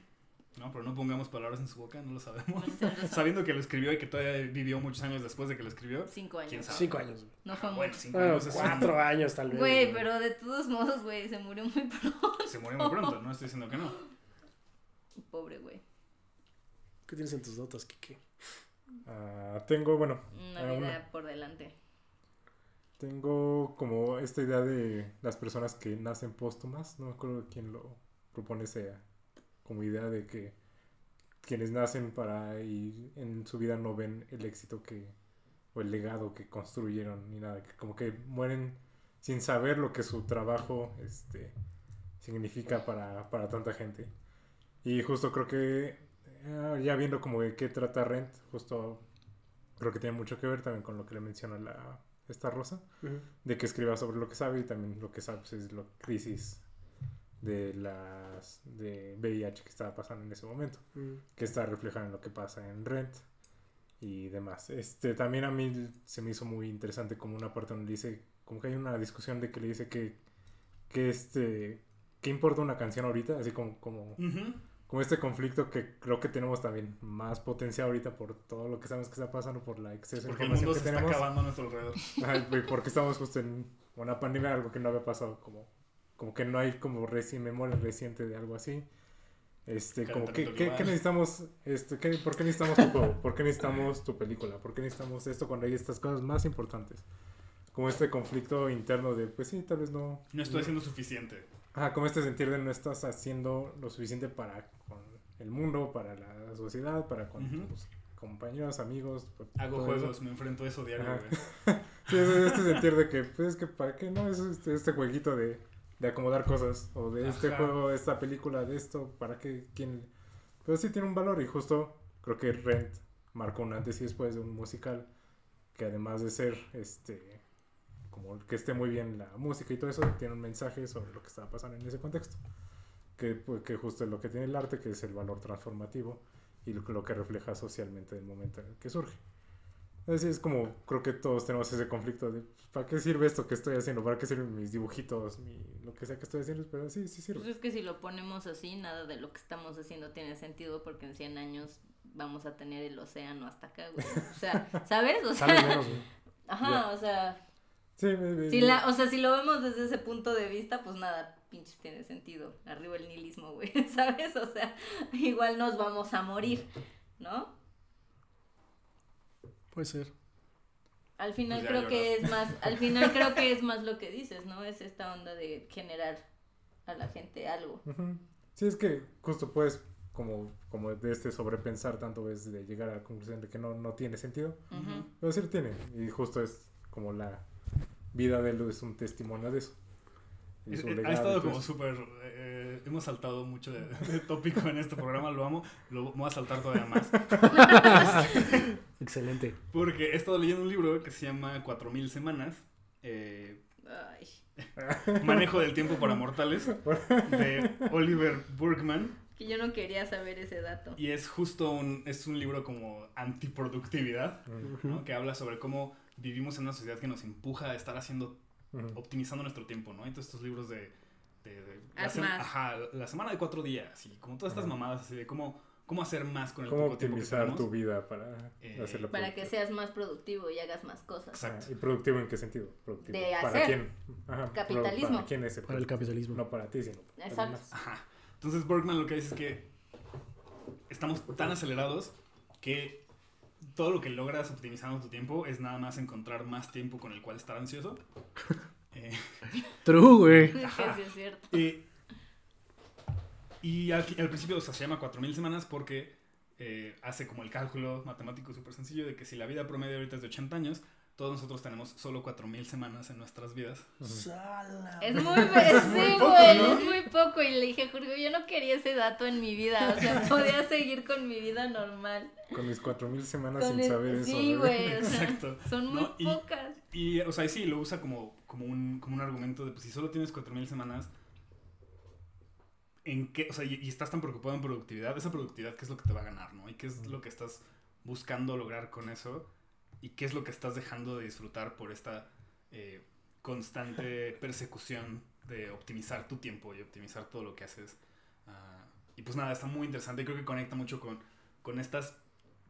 No, pero no pongamos palabras en su boca, no lo sabemos. Sabiendo que lo escribió y que todavía vivió muchos años después de que lo escribió. Cinco ¿Quién años. sabe? Cinco años, güey. No fue Bueno, mucho. cinco Bueno, años es un- cuatro años tal vez. Güey, pero de todos modos, güey, se murió muy pronto. Se murió muy pronto, no estoy diciendo que no. Pobre, güey. ¿Qué tienes en tus notas, Kike? Ah, tengo, bueno, Una Ah, vida una. por delante. tengo como esta idea de las personas que nacen póstumas. No me acuerdo quién lo propone esa como idea de que quienes nacen para y en su vida no ven el éxito que o el legado que construyeron ni nada, que como que mueren sin saber lo que su trabajo este significa para, para tanta gente. Y justo creo que ya viendo como de qué trata Rent, justo creo que tiene mucho que ver también con lo que le menciona la esta Rosa, de que escriba sobre lo que sabe y también lo que sabe pues, es la crisis de las de VIH que estaba pasando en ese momento Mm. que está reflejado en lo que pasa en Rent y demás. Este también a mí se me hizo muy interesante como una parte donde dice como que hay una discusión de que le dice que que este qué importa una canción ahorita, así como como Ujú. Como este conflicto que creo que tenemos también más potencia ahorita por todo lo que sabemos que está pasando por la exceso de Porque el información mundo que se está tenemos. acabando a nuestro alrededor. Porque estamos justo en una pandemia, algo que no había pasado, como, como que no hay como reci memoria reciente de algo así. Este, como ¿qué, global. qué necesitamos? Este, ¿qué, ¿Por qué necesitamos tu juego? ¿Por qué necesitamos tu película? ¿Por qué necesitamos esto cuando hay estas cosas más importantes? Como este conflicto interno de, pues sí, tal vez no. No estoy haciendo suficiente. Ajá, como este sentir de no estás haciendo lo suficiente para con el mundo, para la sociedad, para con Ujú. tus compañeros, amigos. por Hago todo eso. juegos, me enfrento a eso diario. Sí, es este sentir de que, pues es que para qué no, es este, este jueguito de, de acomodar cosas, o de este Ajá. juego, de esta película, de esto, para qué, quién. Pero sí tiene un valor y justo creo que Rent marcó un antes y después de un musical que además de ser este como que esté muy bien la música y todo eso, tiene un mensaje sobre lo que estaba pasando en ese contexto. Que, pues, que justo es lo que tiene el arte, que es el valor transformativo y lo, que- lo que refleja socialmente el momento en el que surge. Entonces es como, creo que todos tenemos ese conflicto de, ¿para qué sirve esto que estoy haciendo? ¿Para qué sirven mis dibujitos? Mi, lo que sea que estoy haciendo, pero sí, sí Pues sirve. es que si lo ponemos así, nada de lo que estamos haciendo tiene sentido porque en 100 años vamos a tener el océano hasta acá, güey. O sea, ¿sabes? O sea, menos, ajá, Ya. o sea, Sí, me- me- si la, o sea, si lo vemos desde ese punto de vista, pues nada, pinches tiene sentido. Arriba el nihilismo, güey, ¿sabes? O sea, igual nos vamos a morir, ¿no? Puede ser. Al final Pues ya creo lloró. que es más, al final creo que es más lo que dices, ¿no? Es esta onda de generar a la gente algo. Ujú. Sí, es que justo puedes, como, como de este sobrepensar tanto veces de llegar a la conclusión de que no, no tiene sentido, pero sí lo tiene. Y justo es como la vida de él es un testimonio de eso. Eh, legado Ha estado como súper. eh, hemos saltado mucho de, de tópico en este programa, lo amo. Lo voy a saltar todavía más. Excelente. Porque he estado leyendo un libro que se llama 4000 Semanas. eh, Ay, Manejo del tiempo para mortales. De Oliver Burkman. que yo no quería saber ese dato. Y es justo un, es un libro como antiproductividad, ¿no? Que habla sobre cómo vivimos en una sociedad que nos empuja a estar haciendo, optimizando nuestro tiempo, ¿no? Entonces estos libros de... de- de- la, ajá, la semana de cuatro días y como todas estas mamadas así de cómo, cómo hacer más con el ¿Cómo poco tiempo que optimizar tu vida para Eh, hacerla Para que seas más productivo y hagas más cosas. Exacto. Ah, ¿Y productivo en qué sentido? Productivo. De ¿Para hacer. quién? Ajá, Capitalismo. ¿Para quién es el Para el capitalismo. No para ti, sino para Exacto. Ajá. Entonces Bergman lo que dice es que estamos tan acelerados que todo lo que logras optimizando tu tiempo es nada más encontrar más tiempo con el cual estar ansioso. Eh, True, güey. Ajá. sí es cierto. eh, y al, principio o sea, se llama 4000 semanas porque eh, hace como el cálculo matemático súper sencillo de que si la vida promedio ahorita es de 80 años, todos nosotros tenemos solo 4000 semanas en nuestras vidas. Es muy, es, sí, poco, güey, ¿no? es muy poco. Y le dije, Jorge, yo no quería ese dato en mi vida. O sea, podía seguir con mi vida normal. Con mis 4000 semanas Con sin el- saber eso. sí, güey. o sea, Exacto. son muy No, y- pocas. Y, o sea, y sí, lo usa como, como, un, como un argumento de, pues, si solo tienes 4.000 semanas, ¿en qué? O sea, y, y estás tan preocupado en productividad, esa productividad, ¿qué es lo que te va a ganar, no? ¿Y qué es lo que estás buscando lograr con eso? ¿Y qué es lo que estás dejando de disfrutar por esta eh, constante persecución de optimizar tu tiempo y optimizar todo lo que haces? Ah, y pues nada, está muy interesante creo que conecta mucho con, con estas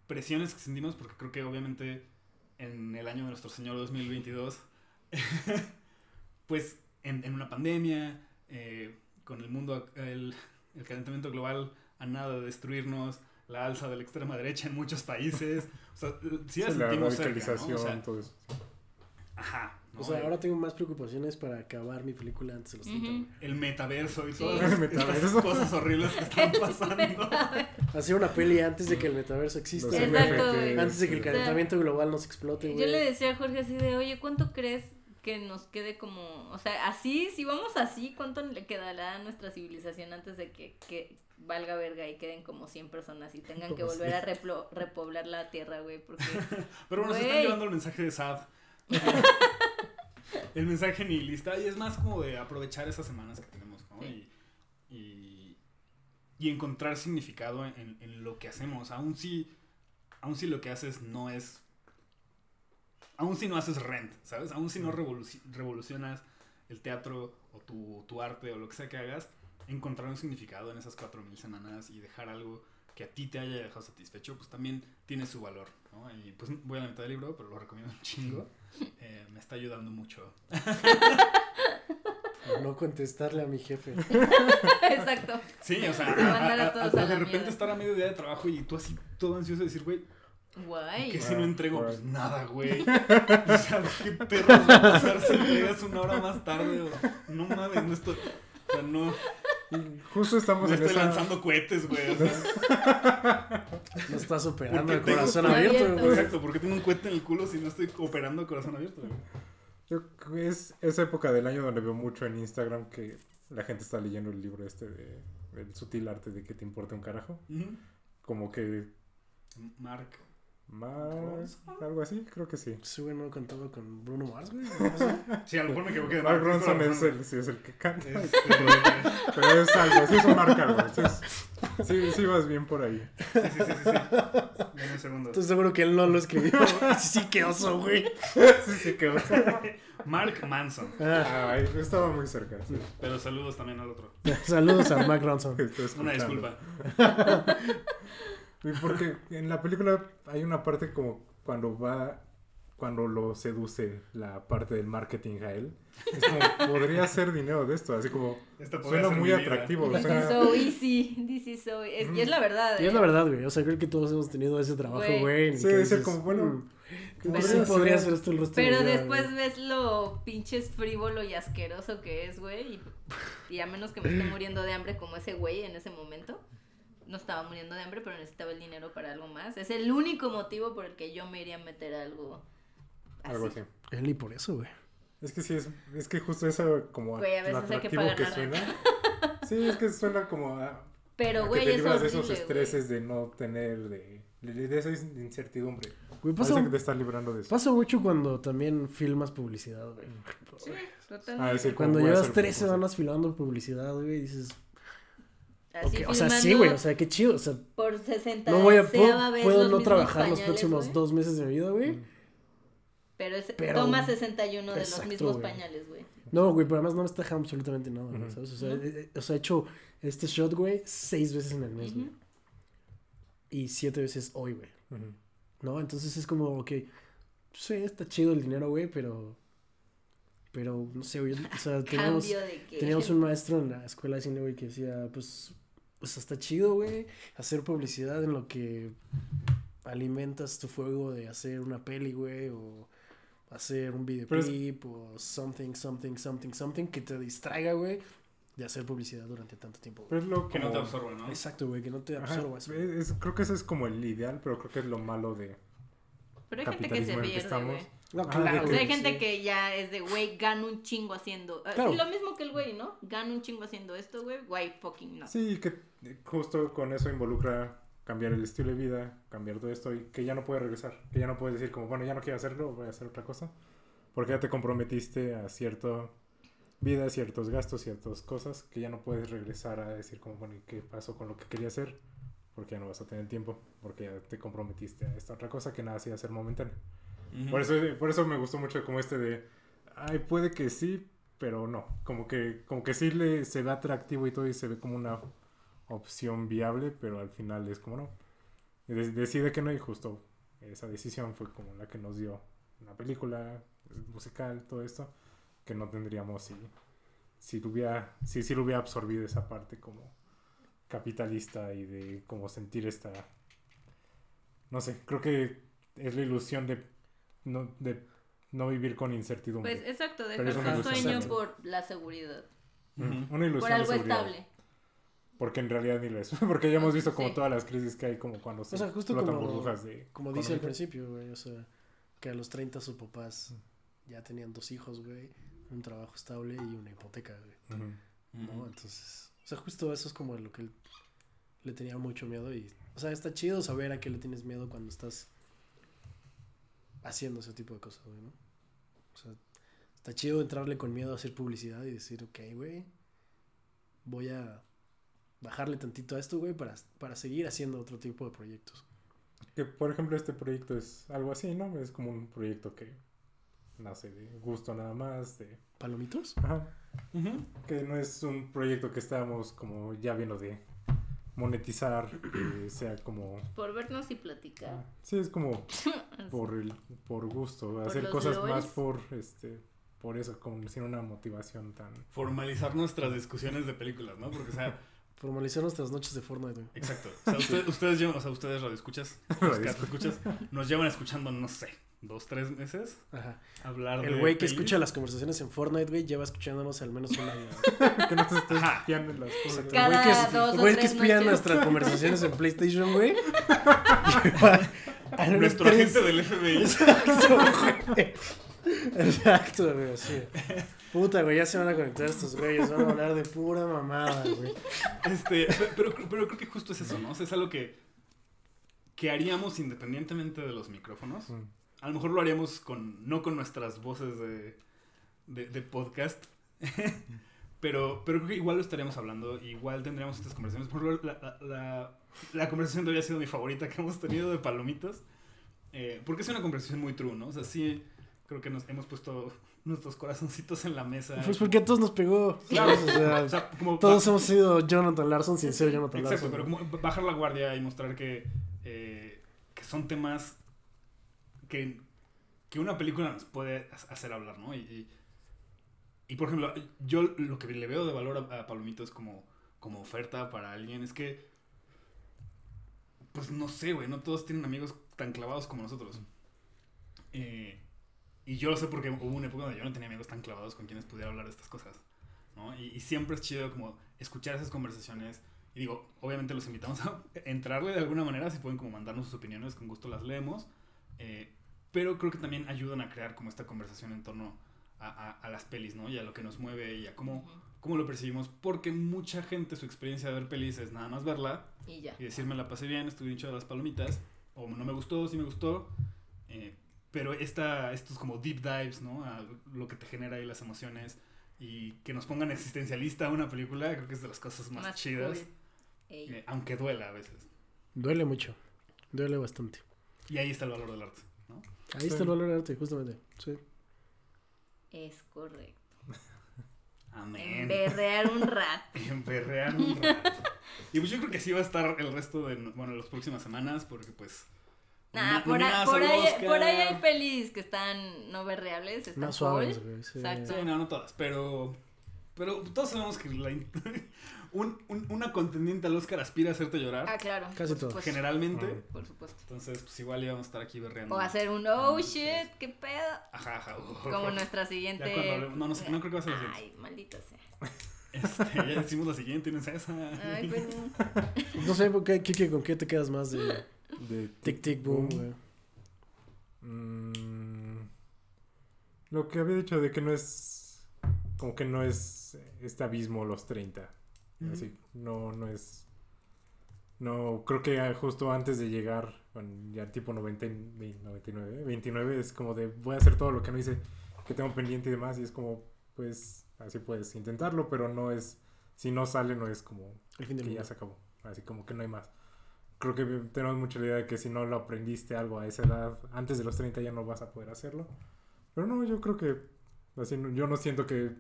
presiones que sentimos, porque creo que obviamente en el año de nuestro Señor 2022, pues en, en una pandemia, eh, con el mundo, el, el calentamiento global a nada de destruirnos, la alza de la extrema derecha en muchos países, o sea, sí la Sí, la sentimos cerca, ¿no? radicalización, O sea, todo eso. ajá, ¿no? O sea, el, ahora tengo más preocupaciones para acabar mi película antes de los 30. Ujú. güey. el metaverso y Sí. todas El estas metaverso. cosas horribles que están pasando. Hacer una peli antes de que el metaverso exista. Exacto. Antes de que el calentamiento global nos explote, Yo le decía a Jorge así de, oye, ¿cuánto crees que nos quede como, o sea, así, si vamos así, ¿cuánto le quedará a nuestra civilización antes de que, que valga verga y queden como 100 personas y tengan que volver a replo- repoblar la tierra, güey? Porque Pero bueno, se están llevando el mensaje de Sad. el mensaje nihilista. Y es más como de aprovechar esas semanas que tenemos, ¿no? Sí. Y, y, y encontrar significado en, en lo que hacemos. Aún si, aún si lo que haces no es. Aún si no haces rent, ¿sabes? Aún si no revoluci- revolucionas el teatro o tu, tu arte o lo que sea que hagas, encontrar un significado en esas 4.000 semanas y dejar algo que a ti te haya dejado satisfecho, pues también tiene su valor, ¿no? Y pues voy a la mitad del libro, pero lo recomiendo un chingo. Eh, me está ayudando mucho. Por no contestarle a mi jefe. Exacto. Sí, o sea, a a- a- a- todos a de repente estar a medio día de trabajo y tú así todo ansioso de decir, güey, Guay. que si no entrego, pues nada, güey. O sea, ¿qué perros va a pasar si entregas una hora más tarde? O, no mames, no estoy, o sea, no, justo estamos no en estoy esa... lanzando cohetes, güey. O sea, No estás operando Porque el corazón Abierto. abierto, güey. exacto, porque tengo un cohete en el culo si no estoy operando a corazón abierto, güey. Yo es esa época del año donde veo mucho en Instagram que la gente está leyendo el libro este de El sutil arte de que te importe un carajo. Como que Mark. Más algo así, creo que sí. Sí, güey, no contaba con Bruno Mars, güey. Sí, a lo mejor me equivoqué de Mark Mark. Ronson es el, sí, es el que canta. Este, Pero es algo, sí es un Mark algo. Entonces, sí, sí vas bien por ahí. Sí, sí, sí, sí. Dame un segundo. Estoy seguro que él no lo escribió. Sí, qué oso, güey. Sí, sí quedó. Mark Manson. Ah, Ay, estaba muy cerca. sí. Pero saludos también al otro. saludos a Mark Ronson. Una disculpa. Y Porque en la película hay una parte como cuando va, cuando lo seduce la parte del marketing a él. Es como, podría hacer dinero de esto, así como, suena muy vida. atractivo. O is sea, so easy. This is so... Es, y es la verdad. Y es ¿eh? la verdad, güey. O sea, creo que todos hemos tenido ese trabajo, Güey. Sí, es dices, como, bueno, "Mm, ¿qué pues podría sí podría ser?". hacer esto el resto Pero del día, después güey. ves lo pinches frívolo y asqueroso que es, güey. Y, y a menos que me esté muriendo de hambre como ese güey en ese momento. No estaba muriendo de hambre, pero necesitaba el dinero para algo más. Es el único motivo por el que yo me iría a meter algo así. algo así. Él y por eso, güey. Es que sí, es, es que justo eso como Güey, a veces hay que atractivo pagar que la suena. Sí, es que suena como a, Pero, a güey, que te es libras horrible, de esos güey. estreses de no tener, de, de, de esa incertidumbre. Güey, pasa, Parece que te estás librando de eso. pasa mucho cuando también filmas publicidad, güey. Sí, Ah, totalmente. ese- Cuando Voy a llevas tres semanas filmando publicidad, güey, dices... O sea, sí, güey, o sea, qué chido. O sea, Por 60 no voy a... Puedo, vez puedo no trabajar los próximos dos meses de mi vida, güey. Mm. Pero, es, Pero- toma 61 de Exacto, los mismos pañales, güey. No, güey, pero además no me está dejando absolutamente nada, güey, Ujú. ¿sabes? O sea, Ujú. eh, eh, o sea, he hecho este shot, güey, seis veces en el mes, güey. Y siete veces hoy, güey. ¿No? Entonces es como, ok, sí, está chido el dinero, güey, pero... Pero, no sé, güey, o sea, teníamos... Teníamos un maestro en la escuela de cine, güey, que decía, pues, pues está chido, güey, hacer publicidad en lo que alimentas tu fuego de hacer una peli, güey, o hacer un videoclip, o something, something, something, something, que te distraiga, güey, de hacer publicidad durante tanto tiempo, güey. Pero es lo Que no te absorba, ¿no? Exacto, güey, que no te Ajá, absorba eso. es- creo que ese es como el ideal, pero creo que es lo malo de Pero hay gente que se capitalismo en el que pierde, estamos. güey. No, claro, O sea, hay gente sí. que ya es de, güey, gano un chingo haciendo... ah, Claro. lo mismo que el güey, ¿no? Gano un chingo haciendo esto, güey. Güey, fucking no. Sí, que justo con eso involucra cambiar el estilo de vida, cambiar todo esto y que ya no puedes regresar, que ya no puedes decir como, bueno, ya no quiero hacerlo, voy a hacer otra cosa, porque ya te comprometiste a cierta vida, ciertos gastos, ciertas cosas, que ya no puedes regresar a decir como, bueno, ¿y qué pasó con lo que quería hacer? Porque ya no vas a tener tiempo, porque ya te comprometiste a esta otra cosa que nada hacía ser Ujú. Por eso, por eso me gustó mucho como este de, ay, puede que sí, pero no. Como que, como que sí le, se ve atractivo y todo y se ve como una opción viable, pero al final es como no. De- decide que no y justo esa decisión fue como la que nos dio una película musical, todo esto, que no tendríamos si, si, lo hubiera, si, si lo hubiera absorbido esa parte como capitalista y de como sentir esta... No sé, creo que es la ilusión de no, de no vivir con incertidumbre. Pues exacto, dejar ilusión sueño por la seguridad. Una ilusión Por de algo seguridad. estable. Porque en realidad ni lo es. Porque ya hemos visto como Sí. todas las crisis que hay como cuando se O sea, justo explotan como- burbujas de Como dice al principio, güey, o sea, que a los 30 sus papás ya tenían dos hijos, güey, un trabajo estable y una hipoteca, güey. ¿no? Entonces, o sea, justo eso es como lo que él le tenía mucho miedo y, o sea, está chido saber a qué le tienes miedo cuando estás haciendo ese tipo de cosas, güey, ¿no? O sea, está chido entrarle con miedo a hacer publicidad y decir, ok, güey, voy a bajarle tantito a esto, güey, para, para seguir haciendo otro tipo de proyectos. Que por ejemplo este proyecto es algo así, ¿no? Es como un proyecto que nace de gusto nada más, de... ¿Palomitos? Ajá. Que no es un proyecto que estábamos como ya viendo de monetizar, que sea como... Por vernos y platicar. Sí, es como por el por gusto, hacer cosas más por este por eso, como sin una motivación tan Formalizar nuestras discusiones de películas, ¿no? Porque, o sea, Formalizar nuestras noches de Fortnite, exacto. O sea, usted- ustedes, llevan- o sea, ustedes radioescuchas, los que escuchas, nos llevan escuchando, no sé, dos, tres meses Ajá. hablar de El güey que pelis. escucha las conversaciones en Fortnite, güey, lleva escuchándonos al menos un año. que no se esté Ajá. espiando en las cosas. El Cada güey que, dos el o güey que tres espía noches. nuestras conversaciones en PlayStation, güey. Nuestro tres- agente del FBI. Exacto, güey. Exacto, güey, sí. Puta, güey, ya se van a conectar estos güeyes, van a hablar de pura mamada, güey. Este, pe- pero, pero creo que justo es eso, ¿no? O sea, es algo que, que haríamos independientemente de los micrófonos. Mm. A lo mejor lo haríamos con, no con nuestras voces de, de, de podcast, pero, pero creo que igual lo estaríamos hablando, igual tendríamos estas conversaciones. Por ejemplo, la, la, la, la conversación de hoy ha sido mi favorita que hemos tenido de palomitas, eh, porque es una conversación muy true, ¿no? O sea, sí, creo que nos hemos puesto nuestros corazoncitos en la mesa. Pues porque a todos nos pegó. Claro. O sea, o sea, como todos hemos sido Jonathan Larson sin ser Jonathan Exacto, Larson. pero güey. como bajar la guardia y mostrar que, eh, que son temas que, que una película nos puede ha- hacer hablar, ¿no? Y, y, por ejemplo, yo lo que le veo de valor a, a Palomitos como, como oferta para alguien es que, pues no sé, güey, no todos tienen amigos tan clavados como nosotros. Eh, y yo lo sé porque hubo una época donde yo no tenía amigos tan clavados con quienes pudiera hablar de estas cosas. ¿no? Y, y siempre es chido como escuchar esas conversaciones. Y digo, obviamente los invitamos a entrarle de alguna manera, si pueden como mandarnos sus opiniones, con gusto las leemos. Eh, pero creo que también ayudan a crear como esta conversación en torno a, a- a las pelis, ¿no? Y a lo que nos mueve y a cómo, cómo lo percibimos. Porque mucha gente, su experiencia de ver pelis es nada más verla Y ya. y decir me la pasé bien, estuve bien chido las palomitas, o no me gustó, sí me gustó. eh, pero esta, estos como deep dives, ¿no? A lo que te genera ahí las emociones y que nos pongan existencialista a una película, creo que es de las cosas más, chidas. cool. Eh, aunque duela a veces. Duele mucho. Duele bastante. Y ahí está el valor del arte, Ahí está el valor del arte, justamente. Sí. Es correcto. Amén. Emberrear un rato. Emberrear un rato. Y pues yo creo que sí va a estar el resto de, bueno, las próximas semanas, porque pues... Nah, por, ahí, por, ahí, Oscar. por ahí hay pelis que están no berreables. Están Más suaves, cool. güey. sí. Exacto. Sí, no, no todas, pero... Pero todos sabemos que la un, un- una contendiente al Oscar aspira a hacerte llorar, Ah, claro. Casi todo. supuesto, generalmente. Ah. Por supuesto. Entonces, pues igual íbamos a estar aquí berreando. O hacer un oh shit, qué pedo. Ajá, ajá. Como nuestra siguiente. Ya cuando hablemos- no, no sé, no creo que va a ser la siguiente. Ay, maldita sea. Este, ya decimos la siguiente, ¿no es esa? Ay, pero. No sé, ¿por qué, ¿con qué te quedas más de De Tic Tic Boom, güey? Mm, lo que había dicho de que no es. Como que no es este abismo los 30. Así, no, no es. No, creo que justo antes de llegar, con ya tipo 90, y- 99, 29, es como de voy a hacer todo lo que no hice, que tengo pendiente y demás, y es como, pues, así puedes intentarlo, pero no es. Si no sale, no es como El fin del que ya mundo. se acabó. Así como que no hay más. Creo que tenemos mucha idea de que si no lo aprendiste algo a esa edad, antes de los 30 ya no vas a poder hacerlo. Pero no, yo creo que así, yo no siento que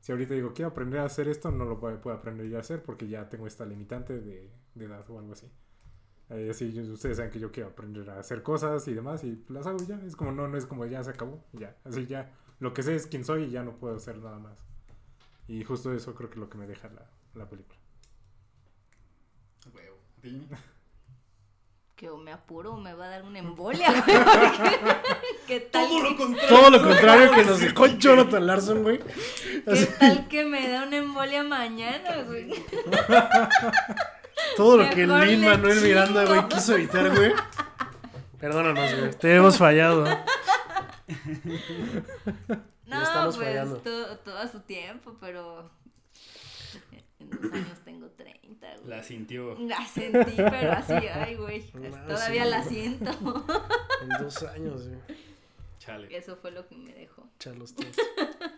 si ahorita digo quiero aprender a hacer esto, no lo puedo, puedo aprender yo a hacer porque ya tengo esta limitante de, de edad o algo así. Eh, así yo- ustedes saben que yo quiero aprender a hacer cosas y demás y las hago ya. Es como no, no es como ya se acabó, ya. Así ya. Lo que sé es quién soy y ya no puedo hacer nada más. Y justo eso creo que es lo que me deja la, la película. Huevo. Que o me apuro o me va a dar una embolia, ¿Qué tal? Todo lo que- contrario. Todo lo contrario que nos dejó Jonathan Larson, güey. ¿Qué tal que me da una embolia mañana, güey? Todo lo que Mejor Lin le Manuel Miranda, güey, quiso evitar, güey. Perdónanos, güey. Te hemos fallado. No, estamos pues fallando. todo, todo a su tiempo, pero en dos años tengo 30, güey. La sintió. La sentí, pero así, ay, güey. Todavía sí. la siento. En dos años, güey. Chale. Eso fue lo que me dejó. Charlos todos.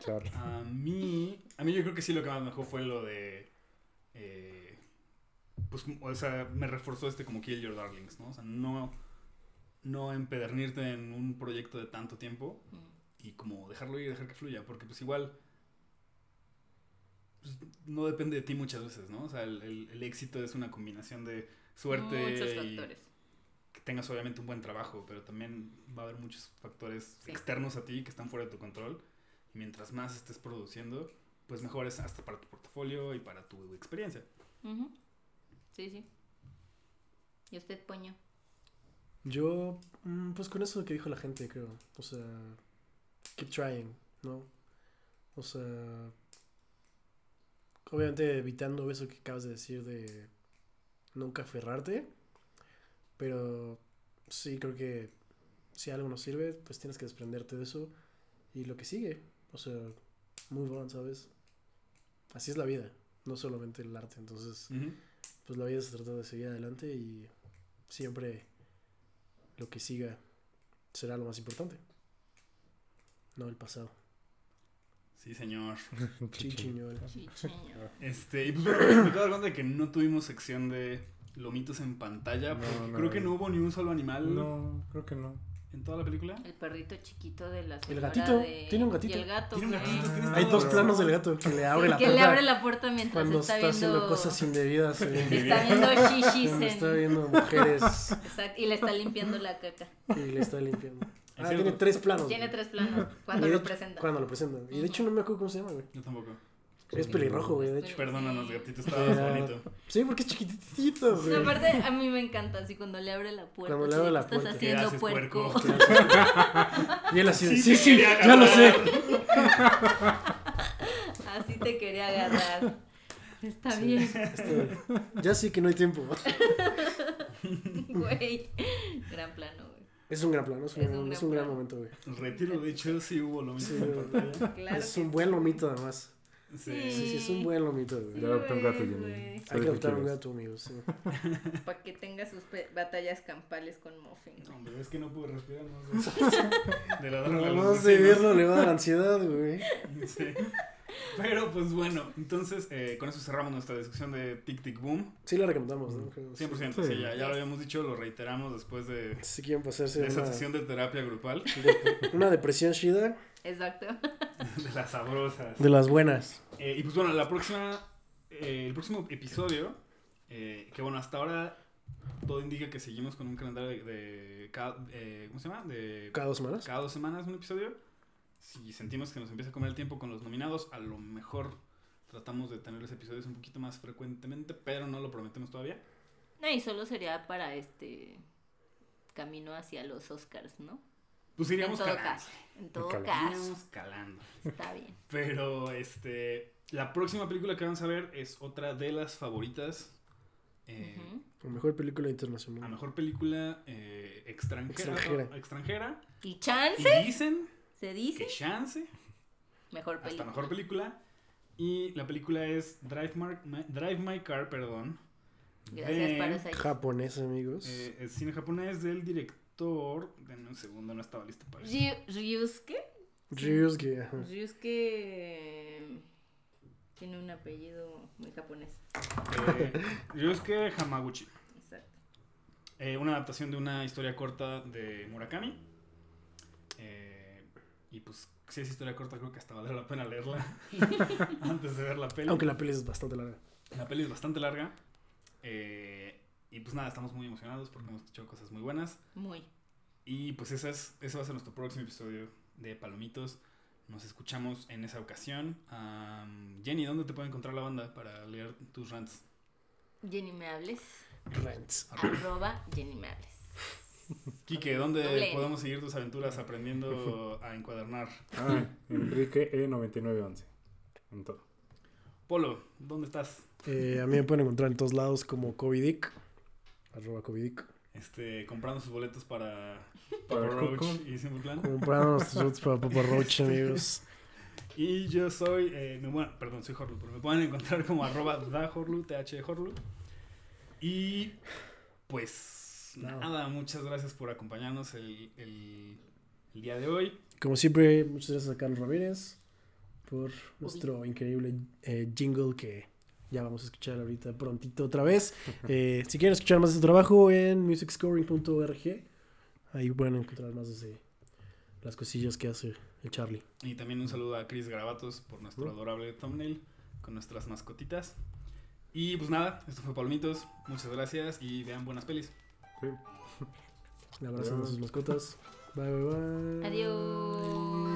Char. A mí, a mí yo creo que sí lo que más me dejó fue lo de, eh, pues, o sea, me reforzó este como Kill Your Darlings, ¿no? O sea, no, no empedernirte en un proyecto de tanto tiempo Mm. y como dejarlo ir, dejar que fluya, porque pues igual pues, no depende de ti muchas veces, ¿no? O sea, el, el- el éxito es una combinación de suerte Muchos y factores. que tengas obviamente un buen trabajo, pero también va a haber muchos factores Sí. externos a ti que están fuera de tu control. Y mientras más estés produciendo, pues mejor es hasta para tu portafolio y para tu experiencia. Ujú. Sí, sí. ¿Y usted, Poño? Yo, mm, pues con eso que dijo la gente, creo. O sea, keep trying, ¿no? O sea, obviamente evitando eso que acabas de decir de nunca aferrarte, pero sí creo que si algo no sirve, pues tienes que desprenderte de eso y lo que sigue. O sea, move on, ¿sabes? Así es la vida, no solamente el arte. Entonces, pues la vida se trata de seguir adelante y siempre lo que siga será lo más importante. No el pasado. Sí, señor. Chichiñol. Chicheño. Este, y pues bueno, me acabo cuenta de que no tuvimos sección de lomitos en pantalla. No, porque no. creo que no hubo ni un solo animal No, creo que no. en toda la película. El perrito chiquito de la El gatito, de- tiene un gatito. Y el gato, Tiene un güey. gatito, tienes Hay dos planos del gato que le abre Sí, la que puerta le abre la puerta mientras cuando está, está, viendo haciendo cosas indebidas. eh, Está viendo shishis en- está viendo mujeres Exacto, y le está limpiando la caca. y le está limpiando. Ah, tiene tres planos. Tiene güey. tres planos cuando lo hecho- presenta. Cuando lo presentan. Y de hecho no me acuerdo cómo se llama, güey. Yo tampoco. Es pelirrojo, güey, de hecho. Perdónanos, gatito, estaba más bonito. Sí, porque es chiquitito, güey. aparte, a mí me encanta así cuando le abre la puerta. Cuando le abre la ¿qué estás puerta. ¿Qué haciendo, haces, puerco? puerco? Y él así, Sí, sí, sí, ya lo sé. Así te quería agarrar. Está bien, Este, ya sé que no hay tiempo. güey. Gran plano, güey. Es un gran plan, es un, Es gran, un es gran un gran plan. momento, güey. Retiro de hecho sí hubo lo mismo Sí, en pantalla. Claro es un buen lomito, además. Sí. Sí, sí, es un buen lomito, güey. Ya adopté un gato, Jenny. Hay que ¿Sabes qué adoptar un gato, amigos. Sí. Para que tenga sus batallas campales con Muffin. No, Hombre, es que no pude respirar más de eso. De la droga a No de vecinos. verlo le va a dar ansiedad, güey. Sí. Pero pues bueno, entonces eh, con eso cerramos nuestra discusión de Tic Tic Boom. Sí la recomendamos, ¿no? Creo, 100%, Sí. sí, ya, ya lo habíamos dicho, lo reiteramos después de, Si quieren pasarse de esa una, sesión de terapia grupal de- una depresión chida Exacto. de las sabrosas. de las buenas. Eh, y pues bueno, la próxima, eh, el próximo episodio, eh, que bueno, hasta ahora todo indica que seguimos con un calendario de, de cada, eh, ¿cómo se llama? De Cada dos semanas. cada dos semanas un episodio. Si sentimos que nos empieza a comer el tiempo con los nominados, a lo mejor tratamos de tener los episodios un poquito más frecuentemente, pero no lo prometemos todavía. No, y solo sería para este camino hacia los Oscars, ¿no? Pues En iríamos todo calando. caso. En todo Calando. caso. Iríamos calando. Está bien. Pero este, la próxima película que vamos a ver es otra de las favoritas. eh, mejor película A internacional. mejor película eh, extranjera. Extranjera. no, extranjera. Y chance, Y dicen se que dice, chance, mejor hasta película. mejor película. Y la película es Drive, Mar- My, Drive My Car, perdón. Gracias, de, Parasite. Japonés, amigos. eh, el cine japonés del director. Denme un segundo, no estaba listo para eso. Ryu- Ryusuke. Ryusuke, ajá. Ryusuke tiene un apellido muy japonés. Eh, Ryusuke Hamaguchi. Exacto. Eh, una adaptación de una historia corta de Murakami. Eh, y pues, si es historia corta, creo que hasta vale la pena leerla antes de ver la peli. Aunque la peli es bastante larga. La peli es bastante larga. Eh, y pues nada, estamos muy emocionados porque hemos escuchado cosas muy buenas. Muy. Y pues esa es, ese va a ser nuestro próximo episodio de Palomitos. Nos escuchamos en esa ocasión. Jenny, ¿dónde te puede encontrar la banda para leer tus rants? Jenny me hables. Rents. Arroba Jenny me hables. Quique, ¿dónde Doble podemos seguir tus aventuras aprendiendo a encuadernar? Ah, Enrique E9911. En todo. Polo, ¿dónde estás? Eh, a mí me pueden encontrar en todos lados como Covidic. Arroba Covidic. Este, comprando sus boletos para Para Papa. Roach y Simple Plan. Comprando nuestros bots para Papa Roach, amigos. Y yo soy, eh, me- bueno, perdón, soy Horlu, pero me pueden encontrar como arroba da Horlu, TH Horlu. Y pues Nada. nada, muchas gracias por acompañarnos el, el- el día de hoy. Como siempre, muchas gracias a Carlos Ramírez por nuestro increíble eh, jingle que ya vamos a escuchar ahorita prontito otra vez. Eh, si quieren escuchar más de su trabajo en musicscoring.org, ahí pueden encontrar más de las cosillas que hace el Charlie. Y también un saludo a Chris Garabatos por nuestro adorable thumbnail con nuestras mascotitas. Y pues nada, esto fue Palomitos. Muchas gracias y vean buenas pelis. Sí. Un abrazo a sus mascotas. Bye, bye, bye. Adiós.